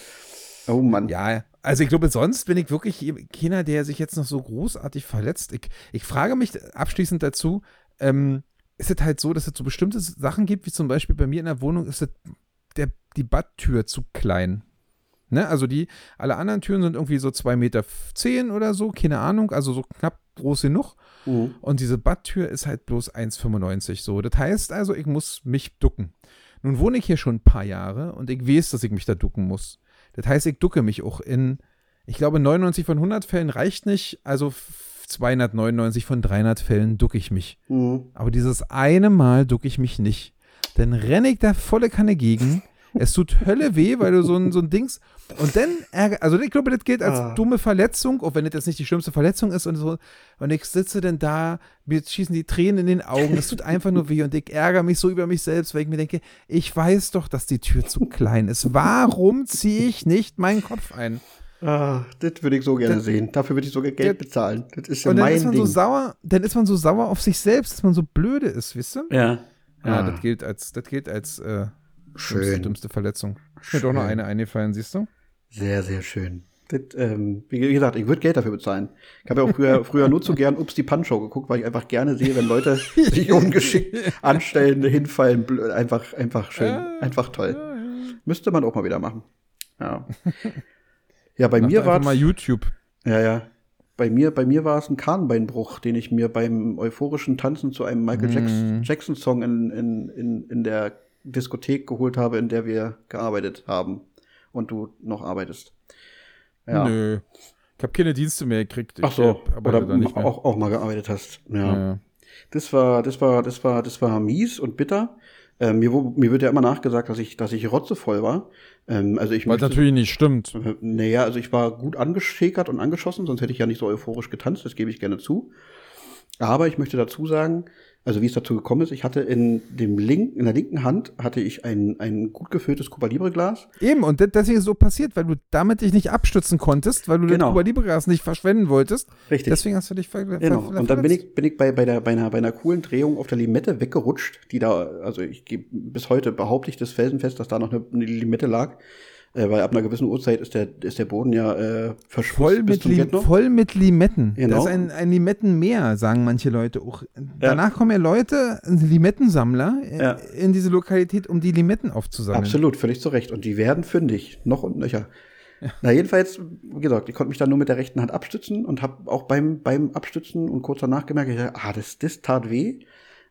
Oh Mann. Ja, also ich glaube, sonst bin ich wirklich keiner, der sich jetzt noch so großartig verletzt. Ich, ich frage mich abschließend dazu, ähm, ist es halt so, dass es so bestimmte Sachen gibt, wie zum Beispiel bei mir in der Wohnung ist der, die Badtür zu klein. Ne? Also die, alle anderen Türen sind irgendwie so 2,10 Meter zehn oder so, keine Ahnung, also so knapp groß genug. Mhm. Und diese Badtür ist halt bloß 1,95 so. Das heißt also, ich muss mich ducken. Nun wohne ich hier schon ein paar Jahre und ich weiß, dass ich mich da ducken muss. Das heißt, ich ducke mich auch in, ich glaube, 99 von 100 Fällen reicht nicht, also f- 299 von 300 Fällen ducke ich mich. Mhm. Aber dieses eine Mal ducke ich mich nicht. Dann renne ich da volle Kanne gegen. Es tut Hölle weh, weil du so ein, so ein Dings. Und dann ärger, also ich glaube, das gilt als Ah. dumme Verletzung, auch wenn das jetzt nicht die schlimmste Verletzung ist und so. Und ich sitze dann da, mir schießen die Tränen in den Augen. Es tut einfach nur weh und ich ärgere mich so über mich selbst, weil ich mir denke, ich weiß doch, dass die Tür zu klein ist. Warum ziehe ich nicht meinen Kopf ein? Ah, das würde ich so gerne Das- sehen. Dafür würde ich sogar Geld Das- bezahlen. Das ist ja Und dann mein ist man Ding. so sauer, dann ist man so sauer auf sich selbst, dass man so blöde ist, wisst ihr? ja. Ja, Ah. das gilt als, das gilt als äh, Schön. dümmste Verletzung. Ist mir doch noch eine eingefallen, siehst du? Sehr, sehr schön. Das, ähm, wie gesagt, ich würde Geld dafür bezahlen. Ich habe ja auch früher, früher nur zu gern Ups die Punch-Show geguckt, weil ich einfach gerne sehe, wenn Leute sich <laughs> ungeschickt anstellen, hinfallen, blö- einfach, einfach schön, einfach toll. Müsste man auch mal wieder machen. Ja. Ja, bei Mach mir war einfach mal YouTube. ja, ja. Bei mir, bei mir war es ein Kahnbeinbruch, den ich mir beim euphorischen Tanzen zu einem Michael Jackson, Jackson Song in, in, in, in der Diskothek geholt habe, in der wir gearbeitet haben. Und du noch arbeitest. Ja. Nö. Ich habe keine Dienste mehr gekriegt. Ich Ach so, oder mehr. auch, auch mal gearbeitet hast. Ja. Ja. Das war, das war, das war, das war mies und bitter. Ähm, mir, mir wird ja immer nachgesagt, dass ich, dass ich rotzevoll war. Ähm, also ich Was möchte- natürlich nicht stimmt. Äh, Naja, also ich war gut angeschäkert und angeschossen, sonst hätte ich ja nicht so euphorisch getanzt, das gebe ich gerne zu. Aber ich möchte dazu sagen, also wie es dazu gekommen ist, ich hatte in dem link, in der linken Hand hatte ich ein, ein gut gefülltes Cuba Libre Glas. Eben, und de- deswegen ist so passiert, weil du damit dich nicht abstützen konntest, weil du Genau. den Cuba Libre Gas nicht verschwenden wolltest. Richtig. Deswegen hast du dich ver Genau. ver Und dann bin ich, bin ich bei, bei, der, bei, einer, bei einer coolen Drehung auf der Limette weggerutscht, die da, also ich gebe bis heute behaupte ich das felsenfest, dass da noch eine, eine Limette lag. Äh, weil ab einer gewissen Uhrzeit ist der, ist der Boden ja äh, Voll mit, voll mit Limetten. Genau. Das ist ein, ein Limettenmeer, sagen manche Leute auch. Danach kommen ja Leute, Limettensammler, äh, Ja. in diese Lokalität, um die Limetten aufzusammeln. Absolut, völlig zu Recht. Und die werden fündig, noch und nöcher. Na, jedenfalls, wie gesagt, ich konnte mich dann nur mit der rechten Hand abstützen und habe auch beim, beim Abstützen und kurz danach gemerkt, ich, ah, das, das tat weh.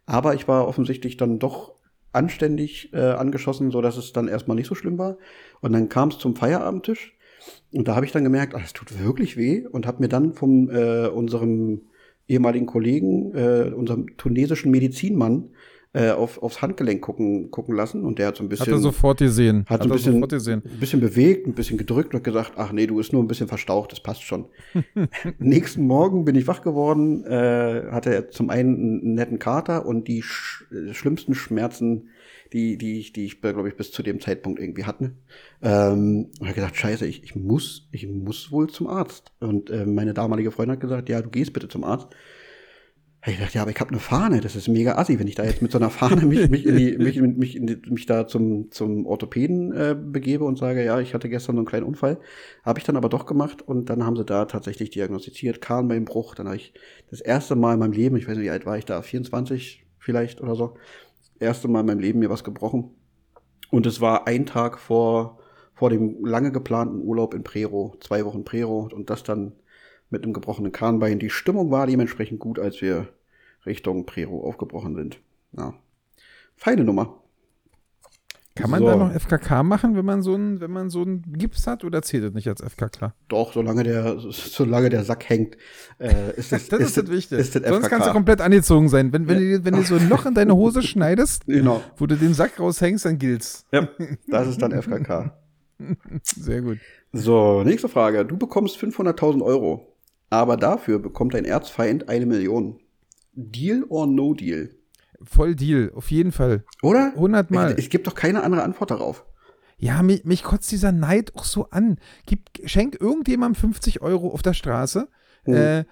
Aber ich war offensichtlich dann doch anständig äh, angeschossen, so dass es dann erstmal nicht so schlimm war. Und dann kam es zum Feierabendtisch und da habe ich dann gemerkt, ah, das tut wirklich weh und habe mir dann von äh, unserem ehemaligen Kollegen, äh, unserem tunesischen Medizinmann, äh, auf, aufs Handgelenk gucken, gucken lassen und der hat so ein bisschen Hat er sofort gesehen. hat, so ein bisschen, sofort gesehen. ein bisschen bewegt, ein bisschen gedrückt und gesagt, ach nee, du bist nur ein bisschen verstaucht, das passt schon. <laughs> Nächsten Morgen bin ich wach geworden, äh, hatte zum einen einen netten Kater und die sch äh, schlimmsten Schmerzen, die, die ich, die ich, glaube ich, bis zu dem Zeitpunkt irgendwie hatte. Ähm, und habe gesagt, scheiße, ich, ich muss, ich muss wohl zum Arzt. Und äh, meine damalige Freundin hat gesagt, ja, du gehst bitte zum Arzt. Ich dachte, ja, aber ich habe eine Fahne, das ist mega assi, wenn ich da jetzt mit so einer Fahne mich, mich, in die, mich, mich, in mich da zum, zum Orthopäden äh, begebe und sage, ja, ich hatte gestern so einen kleinen Unfall. Habe ich dann aber doch gemacht und dann haben sie da tatsächlich diagnostiziert, Kahnbeinbruch. Dann habe ich das erste Mal in meinem Leben, ich weiß nicht, wie alt war ich da, 24 vielleicht oder so, das erste Mal in meinem Leben mir was gebrochen. Und es war ein Tag vor, vor dem lange geplanten Urlaub in Prero, zwei Wochen Prero und das dann mit einem gebrochenen Kahnbein. Die Stimmung war dementsprechend gut, als wir Richtung Prero aufgebrochen sind. Ja. Feine Nummer. Kann man So. da noch FKK machen, wenn man so einen, wenn man so einen Gips hat oder zählt das nicht als FKK? Doch, solange der, solange der Sack hängt, äh, ist das, <laughs> Das ist, das Wichtige. Ist das Sonst FKK. kannst du komplett angezogen sein. Wenn, wenn, du, wenn du so ein Loch in deine Hose schneidest, Genau. wo du den Sack raushängst, dann gilt's. Ja, das ist dann FKK. <laughs> Sehr gut. So, nächste Frage. Du bekommst 500.000 Euro, aber dafür bekommt dein Erzfeind eine Million. Deal or no deal? Voll Deal, auf jeden Fall. Oder? 100 Mal. Es, es gibt doch keine andere Antwort darauf. Ja, mich, mich kotzt dieser Neid auch so an. Gib, schenk irgendjemandem 50 Euro auf der Straße. Hm. Äh,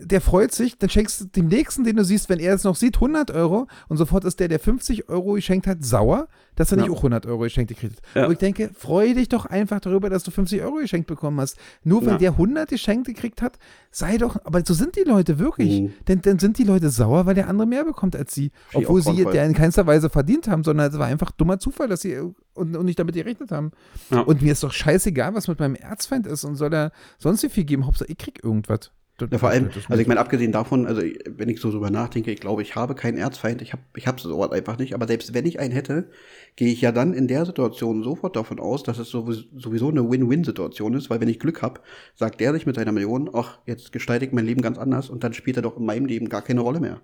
der freut sich, dann schenkst du dem nächsten, den du siehst, wenn er es noch sieht, 100 Euro und sofort ist der, der 50 Euro geschenkt hat, sauer, dass er Ja. nicht auch 100 Euro geschenkt gekriegt hat. Ja. Und ich denke, freue dich doch einfach darüber, dass du 50 Euro geschenkt bekommen hast. Nur weil Ja. der 100 geschenkt gekriegt hat, sei doch, aber so sind die Leute wirklich. Mhm. Denn dann sind die Leute sauer, weil der andere mehr bekommt als sie. Ich Obwohl sie der in keinster Weise verdient haben, sondern es war einfach dummer Zufall, dass sie äh, und, und nicht damit gerechnet haben. Und mir ist doch scheißegal, was mit meinem Erzfeind ist und soll er sonst wie viel geben. Hauptsache, ich krieg irgendwas. Ja, vor allem, also ich meine, abgesehen davon, also wenn ich so drüber nachdenke, ich glaube, ich habe keinen Erzfeind, ich habe ich habe sowas einfach nicht, aber selbst wenn ich einen hätte, gehe ich ja dann in der Situation sofort davon aus, dass es sowieso sowieso eine Win-Win-Situation ist, weil wenn ich Glück habe, sagt der sich mit seiner Million, ach, jetzt gestalte ich mein Leben ganz anders und dann spielt er doch in meinem Leben gar keine Rolle mehr.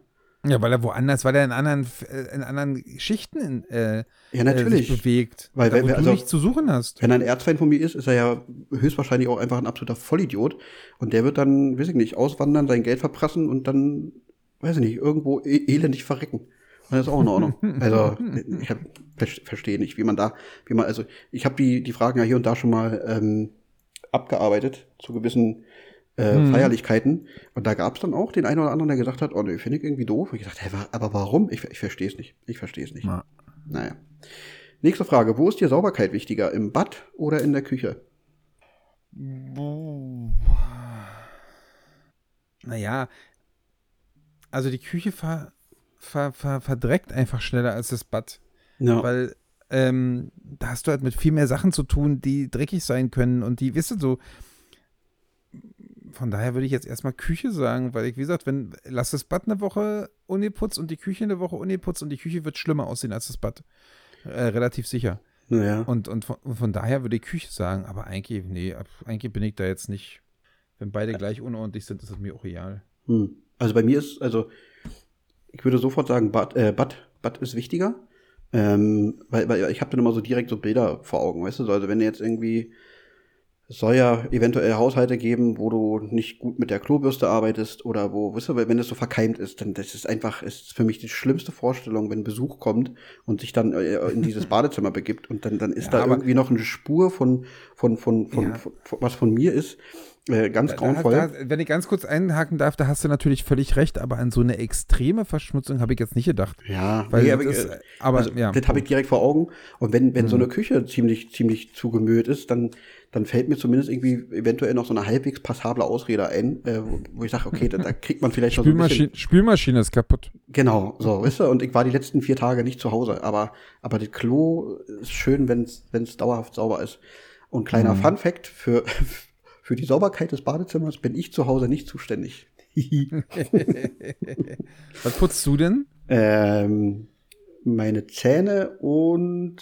Ja, weil er woanders, weil er in anderen, äh, in anderen Schichten äh, Ja, natürlich. Äh, sich bewegt. Weil da, wenn wo du also- nichts zu suchen hast. Wenn er ein Erzfeind von mir ist, ist er ja höchstwahrscheinlich auch einfach ein absoluter Vollidiot. Und der wird dann, weiß ich nicht, auswandern, sein Geld verprassen und dann, weiß ich nicht, irgendwo e elendig verrecken. Und das ist auch in Ordnung. <laughs> Also, ich hab, ver- verstehe nicht, wie man da, wie man, also, ich habe die, die Fragen ja hier und da schon mal ähm, abgearbeitet zu gewissen äh, Mhm. Feierlichkeiten. Und da gab es dann auch den einen oder anderen, der gesagt hat, oh nee, finde ich irgendwie doof. Und ich dachte, hey, aber warum? Ich, ich verstehe es nicht. Ich verstehe es nicht. Ja. Naja. Nächste Frage. Wo ist dir Sauberkeit wichtiger? Im Bad oder in der Küche? Naja, also die Küche ver, ver, ver, verdreckt einfach schneller als das Bad. Ja. Weil ähm, da hast du halt mit viel mehr Sachen zu tun, die dreckig sein können und die, wisst ihr, so. Von daher würde ich jetzt erstmal Küche sagen, weil ich, wie gesagt, wenn, lass das Bad eine Woche uniputzt und die Küche eine Woche uniputzt und die Küche wird schlimmer aussehen als das Bad. Äh, relativ sicher. naja. Und, und von, von daher würde ich Küche sagen, aber eigentlich, nee, eigentlich bin ich da jetzt nicht. Wenn beide gleich unordentlich sind, ist es mir auch real. Hm. Also bei mir ist, also ich würde sofort sagen, Bad, äh, Bad, Bad ist wichtiger. Ähm, weil, weil ich habe dann immer so direkt so Bilder vor Augen, weißt du? So, Also wenn du jetzt irgendwie, es soll ja eventuell Haushalte geben, wo du nicht gut mit der Klobürste arbeitest oder wo, weißt du, wenn das so verkeimt ist, dann das ist einfach, ist für mich die schlimmste Vorstellung, wenn Besuch kommt und sich dann äh, in dieses <laughs> Badezimmer begibt und dann, dann ist Ja, da irgendwie noch eine Spur von, von, von, von, Ja. von, von was von mir ist. Äh, ganz Da, grauenvoll. da, wenn ich ganz kurz einhaken darf, da hast du natürlich völlig recht, aber an so eine extreme Verschmutzung habe ich jetzt nicht gedacht. ja, Weil nee, das aber, ist, äh, aber also, ja. das habe ich direkt vor Augen. Und wenn, wenn so Mhm. eine Küche ziemlich, ziemlich zugemüllt ist, dann, dann fällt mir zumindest irgendwie eventuell noch so eine halbwegs passable Ausrede ein, äh, wo, wo ich sage, okay, da, da kriegt man vielleicht noch so ein bisschen. Spülmaschine, Spülmaschine ist kaputt. Genau, so, weißt du, und ich war die letzten vier Tage nicht zu Hause, aber, aber das Klo ist schön, wenn es dauerhaft sauber ist. Und kleiner Mhm. Fun Fact, für, für die Sauberkeit des Badezimmers bin ich zu Hause nicht zuständig. <laughs> Was putzt du denn? Ähm, meine Zähne und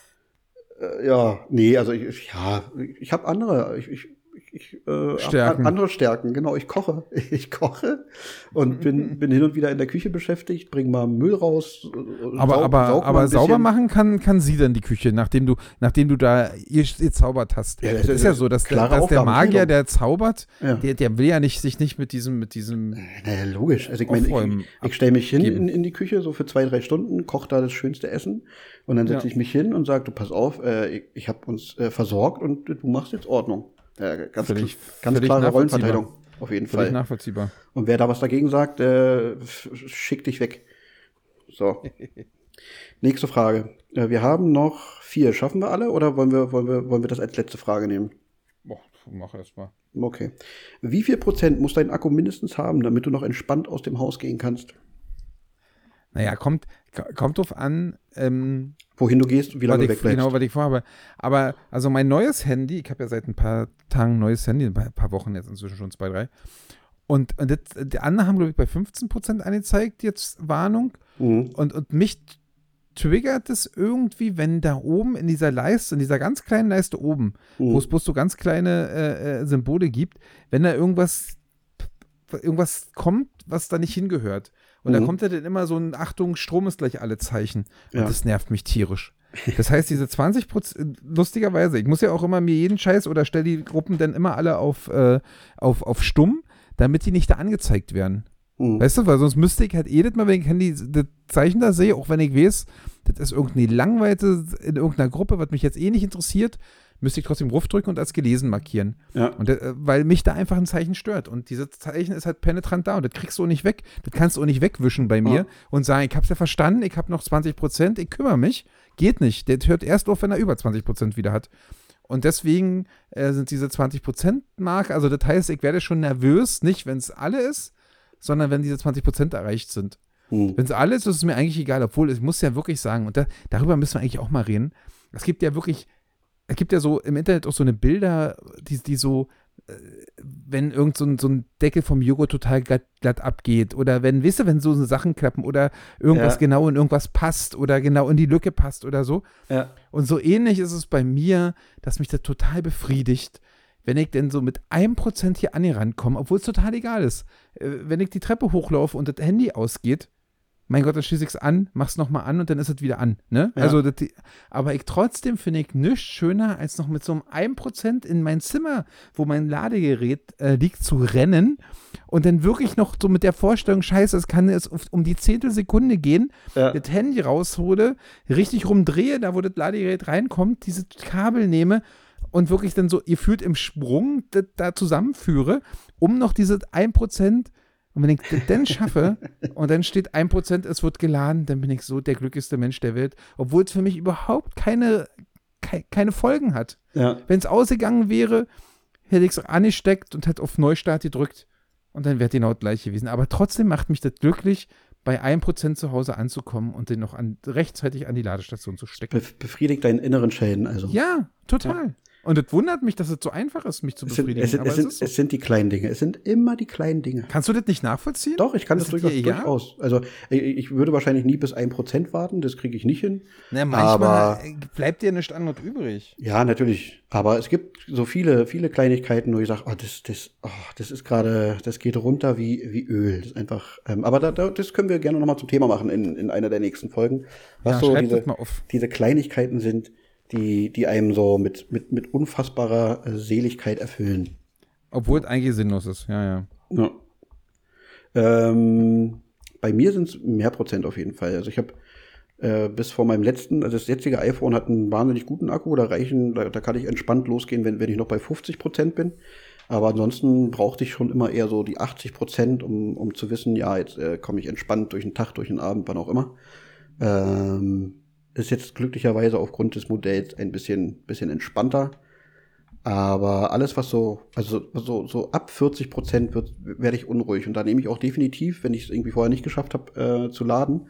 <laughs> äh, ja, nee, also ich, ja, ich habe andere, ich, ich, ich äh, Stärken. an- andere Stärken, genau, ich koche. <laughs> Ich koche und bin, <laughs> bin hin und wieder in der Küche beschäftigt, bring mal Müll raus. äh, Aber, saug- aber, saug aber sauber machen kann, kann sie dann die Küche, nachdem du, nachdem du da ihr, ihr zaubert hast. Ja, das das ist ja so, dass, der, dass der. Magier, der zaubert, Ja. der, der will ja nicht sich nicht mit diesem, mit diesem Naja, logisch. Also ich meine, ich, ich stelle mich hin in, in die Küche so für zwei, drei Stunden, koche da das schönste Essen und dann setze Ja. ich mich hin und sage, du pass auf, äh, ich, ich habe uns äh, versorgt und du machst jetzt Ordnung. Ja, ganz, Völlig- ganz klare. Rollenverteilung. Auf jeden Völlig Fall. nachvollziehbar. Und wer da was dagegen sagt, äh, schick dich weg. So. <laughs> Nächste Frage. Äh, wir haben noch vier. Schaffen wir alle oder wollen wir, wollen wir, wollen wir das als letzte Frage nehmen? Boah, mach erst mal. Okay. Wie viel Prozent muss dein Akku mindestens haben, damit du noch entspannt aus dem Haus gehen kannst? Naja, kommt, kommt drauf an, ähm, Wohin du gehst und wie lange du ich, wegbleibst. genau, was ich vorhabe. Aber, also mein neues Handy, ich habe ja seit ein paar Tagen ein neues Handy, ein paar, paar Wochen jetzt inzwischen schon zwei, drei. Und, und das, die anderen haben, glaube ich, bei 15% angezeigt, jetzt Warnung. Mhm. Und, und mich triggert es irgendwie, wenn da oben in dieser Leiste, in dieser ganz kleinen Leiste oben, Mhm. wo es bloß so ganz kleine äh, äh, Symbole gibt, wenn da irgendwas, irgendwas kommt, was da nicht hingehört. Und da Mhm. kommt ja dann immer so ein Achtung, Strom ist gleich alle Zeichen. Und Ja. das nervt mich tierisch. <laughs> Das heißt, diese 20 Prozent, lustigerweise, ich muss ja auch immer mir jeden Scheiß oder stelle die Gruppen dann immer alle auf, äh, auf, auf stumm, damit die nicht da angezeigt werden. Mhm. Weißt du, weil sonst müsste ich halt jedes Mal, wenn ich Handy, das Zeichen da sehe, auch wenn ich weiß, das ist irgendeine Langweite in irgendeiner Gruppe, was mich jetzt eh nicht interessiert, müsste ich trotzdem Ruf drücken und als gelesen markieren. Ja. Und äh, weil mich da einfach ein Zeichen stört. Und dieses Zeichen ist halt penetrant da und das kriegst du auch nicht weg. Das kannst du auch nicht wegwischen bei mir Ja. und sagen, ich hab's ja verstanden, ich habe noch 20 Prozent, ich kümmere mich. Geht nicht. Der hört erst auf, wenn er über 20 Prozent wieder hat. Und deswegen äh, sind diese 20 Prozent Marke, also das heißt, ich werde schon nervös, nicht wenn es alle ist, sondern wenn diese 20 Prozent erreicht sind. Mhm. Wenn es alles ist, ist es mir eigentlich egal, obwohl ich muss ja wirklich sagen, und da, darüber müssen wir eigentlich auch mal reden. Es gibt ja wirklich, es gibt ja so im Internet auch so eine Bilder, die, die so, äh, wenn irgend so ein, so ein Deckel vom Joghurt total glatt, glatt abgeht oder wenn, weißt du, wenn so Sachen klappen oder irgendwas Ja. genau in irgendwas passt oder genau in die Lücke passt oder so. Ja. Und so ähnlich ist es bei mir, dass mich das total befriedigt, wenn ich denn so mit einem Prozent hier an ihr rankomme, obwohl es total egal ist. Äh, Wenn ich die Treppe hochlaufe und das Handy ausgeht, mein Gott, dann schließe ich es an, mach's nochmal an und dann ist es wieder an. Ne? Ja. Also, das, aber ich trotzdem finde ich nichts schöner, als noch mit so einem 1% in mein Zimmer, wo mein Ladegerät äh, liegt, zu rennen und dann wirklich noch so mit der Vorstellung, scheiße, es kann jetzt um die Zehntelsekunde gehen, Ja. das Handy raushole, richtig rumdrehe, da wo das Ladegerät reinkommt, dieses Kabel nehme und wirklich dann so, ihr fühlt im Sprung das da zusammenführe, um noch diese 1%, und wenn ich das dann schaffe und dann steht 1%, es wird geladen, dann bin ich so der glücklichste Mensch der Welt, obwohl es für mich überhaupt keine, kei- keine Folgen hat. Ja. Wenn es ausgegangen wäre, hätte ich es angesteckt und hätte auf Neustart gedrückt und dann wäre genau das gleiche gewesen. Aber trotzdem macht mich das glücklich, bei 1% zu Hause anzukommen und den noch an, rechtzeitig an die Ladestation zu stecken. Bef- Befriedigt deinen inneren Schäden, also. Ja, total. Und es wundert mich, dass es so einfach ist, mich zu befriedigen. es, sind, aber es, es sind, so. es sind die kleinen Dinge. Es sind immer die kleinen Dinge. Kannst du das nicht nachvollziehen? Doch, ich kann das es durchaus, durchaus. Also ich, ich würde wahrscheinlich nie bis 1% warten, das kriege ich nicht hin. Na, manchmal Aber- bleibt dir nichts anderes übrig. Ja, natürlich. Aber es gibt so viele, viele Kleinigkeiten, wo ich sage, oh, das, das, oh, das ist gerade, das geht runter wie, wie Öl. Das ist einfach. Ähm, aber da, da, das können wir gerne nochmal zum Thema machen in, in einer der nächsten Folgen. Was Ja, so diese, das mal auf. diese Kleinigkeiten sind, die, die einem so mit, mit, mit unfassbarer äh, Seligkeit erfüllen. Obwohl es eigentlich sinnlos ist. Ja, ja. Ja. Ähm, bei mir sind es mehr Prozent auf jeden Fall. Also ich habe äh, bis vor meinem letzten, also das jetzige iPhone hat einen wahnsinnig guten Akku, da reichen, da, da kann ich entspannt losgehen, wenn, wenn ich noch bei 50 Prozent bin. Aber ansonsten brauchte ich schon immer eher so die 80 Prozent, um, um zu wissen, ja, jetzt äh, komme ich entspannt durch den Tag, durch den Abend, wann auch immer. Ähm, ist jetzt glücklicherweise aufgrund des Modells ein bisschen, bisschen entspannter. Aber alles, was so, also so, so ab 40 Prozent wird, werde ich unruhig. Und da nehme ich auch definitiv, wenn ich es irgendwie vorher nicht geschafft habe, äh, zu laden,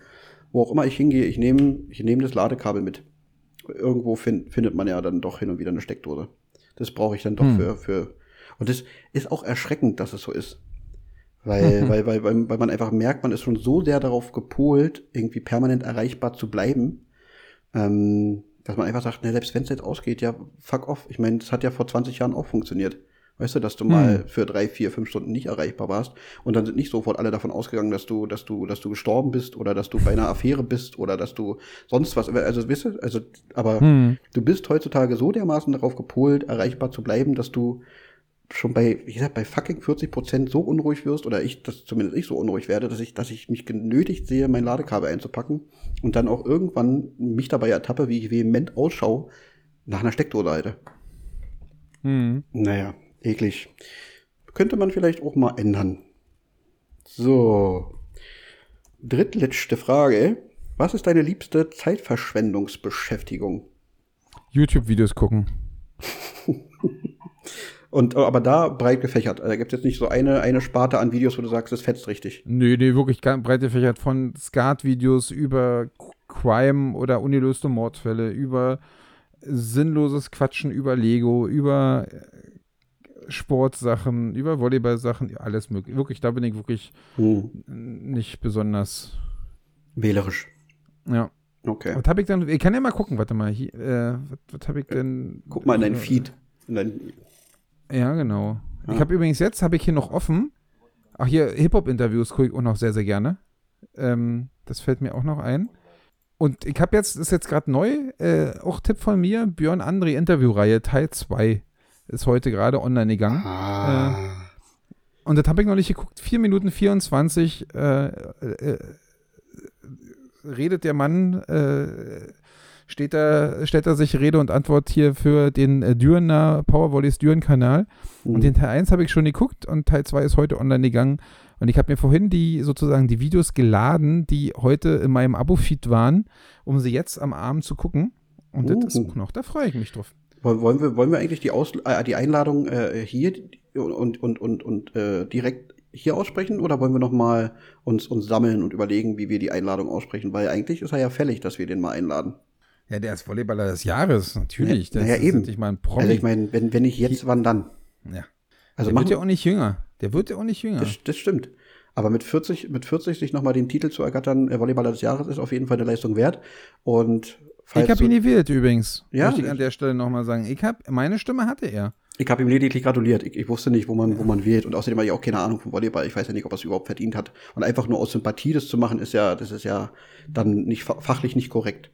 wo auch immer ich hingehe, ich nehme ich nehme das Ladekabel mit. Irgendwo fin findet man ja dann doch hin und wieder eine Steckdose. Das brauche ich dann doch Hm. für, für. Und das ist auch erschreckend, dass es so ist. Weil, weil, weil, weil, weil man einfach merkt, man ist schon so sehr darauf gepolt, irgendwie permanent erreichbar zu bleiben, ähm, dass man einfach sagt, ne, selbst wenn es jetzt ausgeht, ja, fuck off. Ich meine, das hat ja vor 20 Jahren auch funktioniert. Weißt du, dass du mal für drei, vier, fünf Stunden nicht erreichbar warst und dann sind nicht sofort alle davon ausgegangen, dass du, dass du, dass du gestorben bist oder dass du bei einer Affäre bist oder dass du sonst was. Also, weißt du, also, aber Hm. du bist heutzutage so dermaßen darauf gepolt, erreichbar zu bleiben, dass du schon bei, wie gesagt, bei fucking 40 Prozent so unruhig wirst, oder ich, dass zumindest ich so unruhig werde, dass ich, dass ich mich genötigt sehe, mein Ladekabel einzupacken und dann auch irgendwann mich dabei ertappe, wie ich vehement ausschaue, nach einer Steckdose halte. Hm. Naja, eklig. könnte man vielleicht auch mal ändern. So. Drittletzte Frage. Was ist deine liebste Zeitverschwendungsbeschäftigung? YouTube-Videos gucken. <laughs> Und äh, aber da breit gefächert. Da gibt es jetzt nicht so eine, eine Sparte an Videos, wo du sagst, das fetzt richtig. Nee, nee, wirklich breit gefächert. Von Skat-Videos über Crime oder ungelöste Mordfälle, über sinnloses Quatschen über Lego, über äh, Sportsachen, über Volleyballsachen, alles möglich. Wirklich, da bin ich wirklich Hm. nicht besonders. Wählerisch. Ja. Okay. Was habe ich dann? Ich kann ja mal gucken, warte mal. Hier, äh, was was habe ich denn? Guck mal in deinen äh, Feed. In dein, Ja, genau. Ja. Ich habe übrigens jetzt, habe ich hier noch offen. Ach, hier Hip-Hop-Interviews gucke ich auch noch sehr, sehr gerne. Ähm, das fällt mir auch noch ein. Und ich habe jetzt, ist jetzt gerade neu, äh, auch Tipp von mir, Björn André Interviewreihe Teil 2 ist heute gerade online gegangen. ah. Und das habe ich noch nicht geguckt. 4 Minuten 24 äh, äh, redet der Mann, äh, steht da, stellt er sich Rede und Antwort hier für den äh, Dürener Powervolleys Düren-Kanal. Hm. Und den Teil 1 habe ich schon geguckt und Teil 2 ist heute online gegangen. Und ich habe mir vorhin die sozusagen die Videos geladen, die heute in meinem Abo-Feed waren, um sie jetzt am Abend zu gucken. Und das ist Uh. auch noch, da freue ich mich drauf. Wollen wir, wollen wir eigentlich die, Aus äh, die Einladung äh, hier und, und, und, und äh, direkt hier aussprechen oder wollen wir noch mal uns, uns sammeln und überlegen, wie wir die Einladung aussprechen? Weil eigentlich ist er ja fällig, dass wir den mal einladen. Ja, der ist Volleyballer des Jahres, natürlich. Ja, das naja, ist eben. endlich mal ein Promi. Also ich meine, wenn, wenn nicht jetzt, wann dann? ja. Also der machen wird ja auch nicht jünger. Der wird ja auch nicht jünger. das, das stimmt. Aber mit 40, mit 40 sich nochmal den Titel zu ergattern, äh, Volleyballer des Jahres, ist auf jeden Fall eine Leistung wert. Und Ich habe ihn gewählt übrigens. Ja, Möchte ich an der Stelle nochmal sagen. Ich hab, meine Stimme hatte er. Ich habe ihm lediglich gratuliert. Ich, ich wusste nicht, wo man, wo man wählt. Und außerdem habe ich auch keine Ahnung vom Volleyball. Ich weiß ja nicht, ob er es überhaupt verdient hat. Und einfach nur aus Sympathie das zu machen, ist ja, das ist ja dann nicht fa- fachlich nicht korrekt.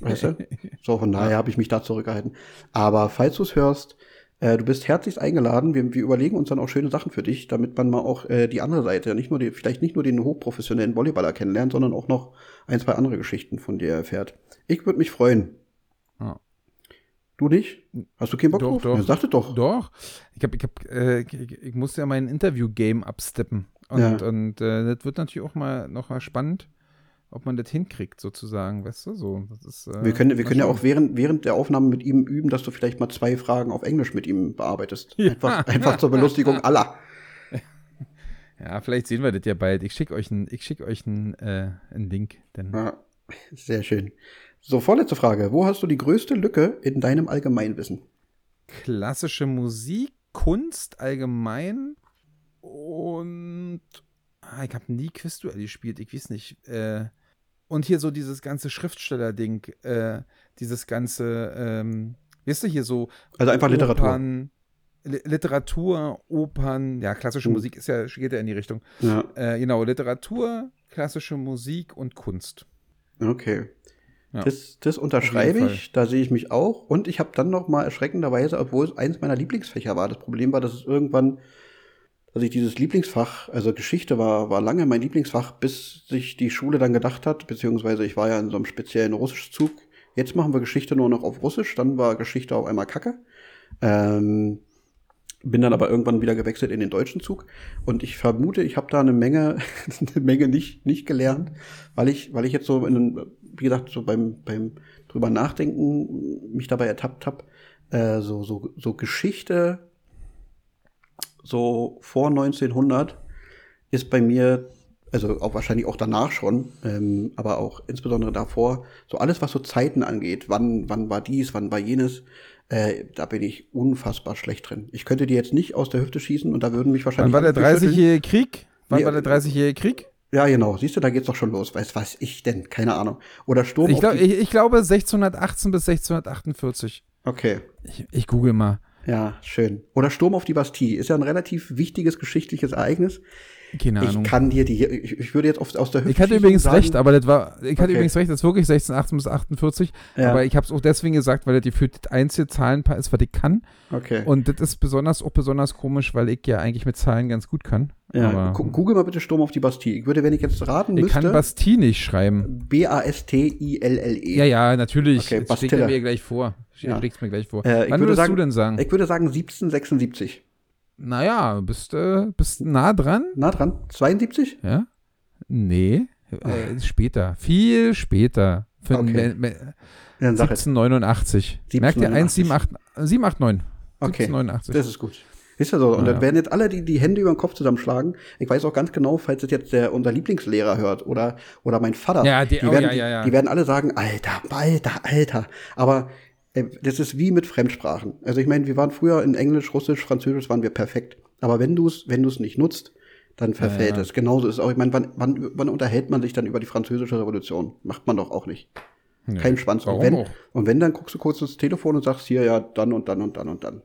Weißt du? <laughs> So, von daher habe ich mich da zurückgehalten. Aber falls du es hörst, äh, du bist herzlichst eingeladen. Wir, wir überlegen uns dann auch schöne Sachen für dich, damit man mal auch äh, die andere Seite, nicht nur die, vielleicht nicht nur den hochprofessionellen Volleyballer kennenlernt, sondern auch noch ein, zwei andere Geschichten von dir erfährt. Ich würde mich freuen. Ja. Du nicht? Hast du keinen Bock Doch, drauf? doch. Ja, sagte doch. Doch. Ich, hab, ich, hab, äh, ich, ich musste ja mein Interview-Game absteppen. Und, Ja. und äh, das wird natürlich auch mal noch mal spannend, ob man das hinkriegt, sozusagen. Weißt du, so. Das ist, äh, Wir können, wir können ja auch während, während der Aufnahme mit ihm üben, dass du vielleicht mal zwei Fragen auf Englisch mit ihm bearbeitest. Ja. Einfach, einfach zur Belustigung <laughs> aller. Ja, vielleicht sehen wir das ja bald. Ich schicke euch einen schick euch äh, einen Link. Denn Ja, sehr schön. So, vorletzte Frage. Wo hast du die größte Lücke in deinem Allgemeinwissen? klassische Musik, Kunst allgemein und ah, ich habe nie Quizduell gespielt, ich weiß nicht. Äh, und hier so dieses ganze Schriftsteller-Ding, äh, dieses ganze, ähm, weißt du, hier so Also einfach Literatur. Opern, Li- Literatur, Opern, ja, klassische Hm. Musik ist ja, geht ja in die Richtung. Ja, Äh, genau, Literatur, klassische Musik und Kunst. okay. Ja. Das, das unterschreibe ich, da sehe ich mich auch. Und ich habe dann noch mal erschreckenderweise, obwohl es eins meiner Lieblingsfächer war, das Problem war, dass es irgendwann, dass ich dieses Lieblingsfach, also Geschichte war, war lange mein Lieblingsfach, bis sich die Schule dann gedacht hat, beziehungsweise ich war ja in so einem speziellen Russischzug. Jetzt machen wir Geschichte nur noch auf Russisch, dann war Geschichte auf einmal Kacke. Ähm, bin dann aber irgendwann wieder gewechselt in den deutschen Zug und ich vermute, ich habe da eine Menge, <laughs> eine Menge nicht, nicht gelernt, weil ich, weil ich jetzt so in, wie gesagt, so beim, beim drüber nachdenken mich dabei ertappt habe, äh, so, so, so Geschichte so vor 1900 ist bei mir, also auch wahrscheinlich auch danach schon, ähm, aber auch insbesondere davor, so alles, was so Zeiten angeht, wann, wann war dies, wann war jenes, äh, da bin ich unfassbar schlecht drin. Ich könnte die jetzt nicht aus der Hüfte schießen und da würden mich wahrscheinlich. Wann war der alle schütteln. 30-jährige Krieg? Wann Nee, war der 30-jährige Krieg? Ja, genau. Siehst du, da geht's doch schon los. Weiß was ich denn? Keine Ahnung. Oder Sturm Ich, glaub, ich, ich glaube 1618 bis 1648. Okay. Ich, ich google mal. Ja, schön. Oder Sturm auf die Bastille. Ist ja ein relativ wichtiges geschichtliches Ereignis. Keine Ich Ahnung. kann dir die, ich, ich würde jetzt auf, aus der Hüfte Ich hatte übrigens sagen- recht, aber das war, ich hatte Okay. übrigens recht, das ist wirklich 1618 bis 48. Ja. Aber ich habe es auch deswegen gesagt, weil das gefühlt das einzige Zahlenpaar ist, was ich kann. Okay. Und das ist besonders auch besonders komisch, weil ich ja eigentlich mit Zahlen ganz gut kann. ja, google mal bitte Sturm auf die Bastille. Ich würde, wenn ich jetzt raten ich kann müsste, Bastille nicht schreiben. B-A-S-T-I-L-L-E. Ja, ja, natürlich. Okay, Bastille. mir gleich vor. Ja. Mir gleich vor. Äh, ich Wann würde würdest sagen- du denn sagen? Ich würde sagen 1776. Naja, bist, äh, bist nah dran? Nah dran. 72? Ja? Nee, äh, später. Viel später. Für Okay. me- me- Dann sag jetzt. 1789. Merkt ihr 178, 789. Okay. 1789. Das ist gut. Ist ja so. Und Ja. dann werden jetzt alle die, die Hände über den Kopf zusammenschlagen. Ich weiß auch ganz genau, falls es jetzt der, unser Lieblingslehrer hört oder, oder mein Vater. Ja, die- oh, werden, ja, ja, ja. die werden alle sagen, Alter, Alter, Alter. Aber äh, das ist wie mit Fremdsprachen. Also ich meine, wir waren früher in Englisch, Russisch, Französisch waren wir perfekt. Aber wenn du es, wenn du es nicht nutzt, dann verfällt ja. es. Genauso ist es auch. Ich meine, wann, wann, wann unterhält man sich dann über die französische Revolution? Macht man doch auch nicht. Nee, Kein Schwanz. Und wenn, auch? und wenn, dann guckst du kurz ins Telefon und sagst hier, ja, dann und dann und dann und dann.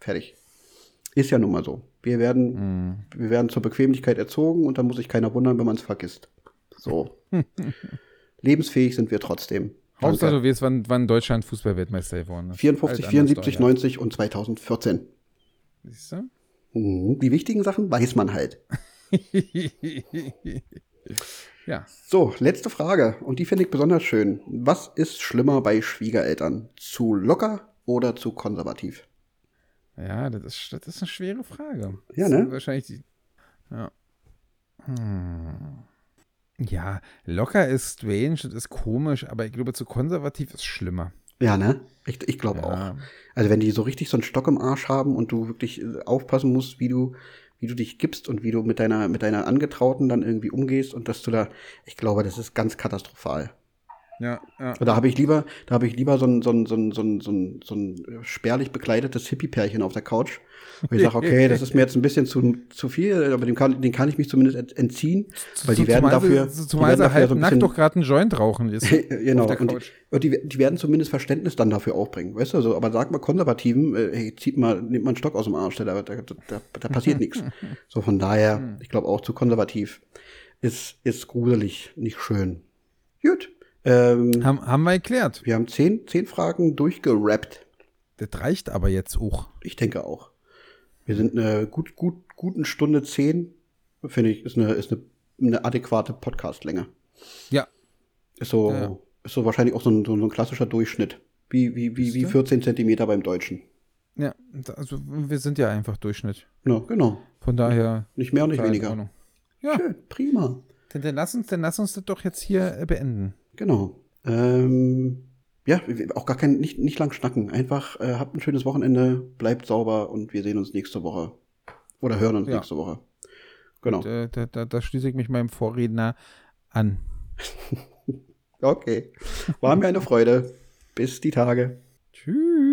Fertig. Ist ja nun mal so. Wir werden, Mhm. wir werden zur Bequemlichkeit erzogen und dann muss sich keiner wundern, wenn man es vergisst. So. <laughs> Lebensfähig sind wir trotzdem. Hauptsache, du weißt, wann, wann Deutschland Fußballweltmeister geworden ist. 54, Alt 74, anders doch, 90 und 2014. ja. Siehst du? Mhm. Die wichtigen Sachen weiß man halt. <laughs> ja. So, letzte Frage. Und die finde ich besonders schön. Was ist schlimmer bei Schwiegereltern? Zu locker oder zu konservativ? Ja, das ist, das ist eine schwere Frage. Ja, ne? Wahrscheinlich die. Ja. Hm. Ja, locker ist strange, das ist komisch, aber ich glaube, zu konservativ ist schlimmer. Ja, ne? Ich, ich glaube auch. Ja. Also wenn die so richtig so einen Stock im Arsch haben und du wirklich äh, aufpassen musst, wie du, wie du dich gibst und wie du mit deiner, mit deiner Angetrauten dann irgendwie umgehst und dass du da, ich glaube, das ist ganz katastrophal. Ja, ja. Da habe ich lieber, da habe ich lieber so ein, so ein, so ein, so ein, so ein, so ein spärlich bekleidetes Hippie-Pärchen auf der Couch. Wo ich sage, okay, das ist mir jetzt ein bisschen zu, zu viel, aber dem kann, den kann ich mich zumindest ent- entziehen, weil die werden dafür, zumal sie so ein nackt doch gerade einen Joint rauchen. <laughs> Ist, genau, und, und die, die werden zumindest Verständnis dann dafür aufbringen, weißt du, also, aber sag mal Konservativen, äh, hey, zieht mal, nehmt mal einen Stock aus dem Arsch, da, da, da, da, da passiert nichts. <laughs> So, von daher, ich glaube auch zu konservativ ist, ist gruselig, nicht schön. Gut, ähm, haben, haben wir erklärt. wir haben zehn, zehn Fragen durchgerappt. Das reicht aber jetzt auch. Ich denke auch. Wir sind eine gut, gut, guten Stunde zehn, finde ich, ist eine, ist eine, eine adäquate Podcastlänge. Ja. Ist so, Ja. ist so wahrscheinlich auch so ein, so ein klassischer Durchschnitt. Wie, wie, wie, wie Siehste? 14 Zentimeter beim Deutschen. Ja, also wir sind ja einfach Durchschnitt. Ja, genau. Von daher. Nicht mehr und nicht weniger. Ja, Schön, prima. dann, dann, lass uns, dann lass uns das doch jetzt hier äh, beenden. Genau. Ähm, ja, auch gar kein, nicht, nicht lang schnacken. Einfach äh, habt ein schönes Wochenende, bleibt sauber und wir sehen uns nächste Woche. Oder hören uns Ja. nächste Woche. Genau. Und, äh, da, da, da schließe ich mich meinem Vorredner an. <laughs> Okay. War mir eine Freude. Bis die Tage. Tschüss.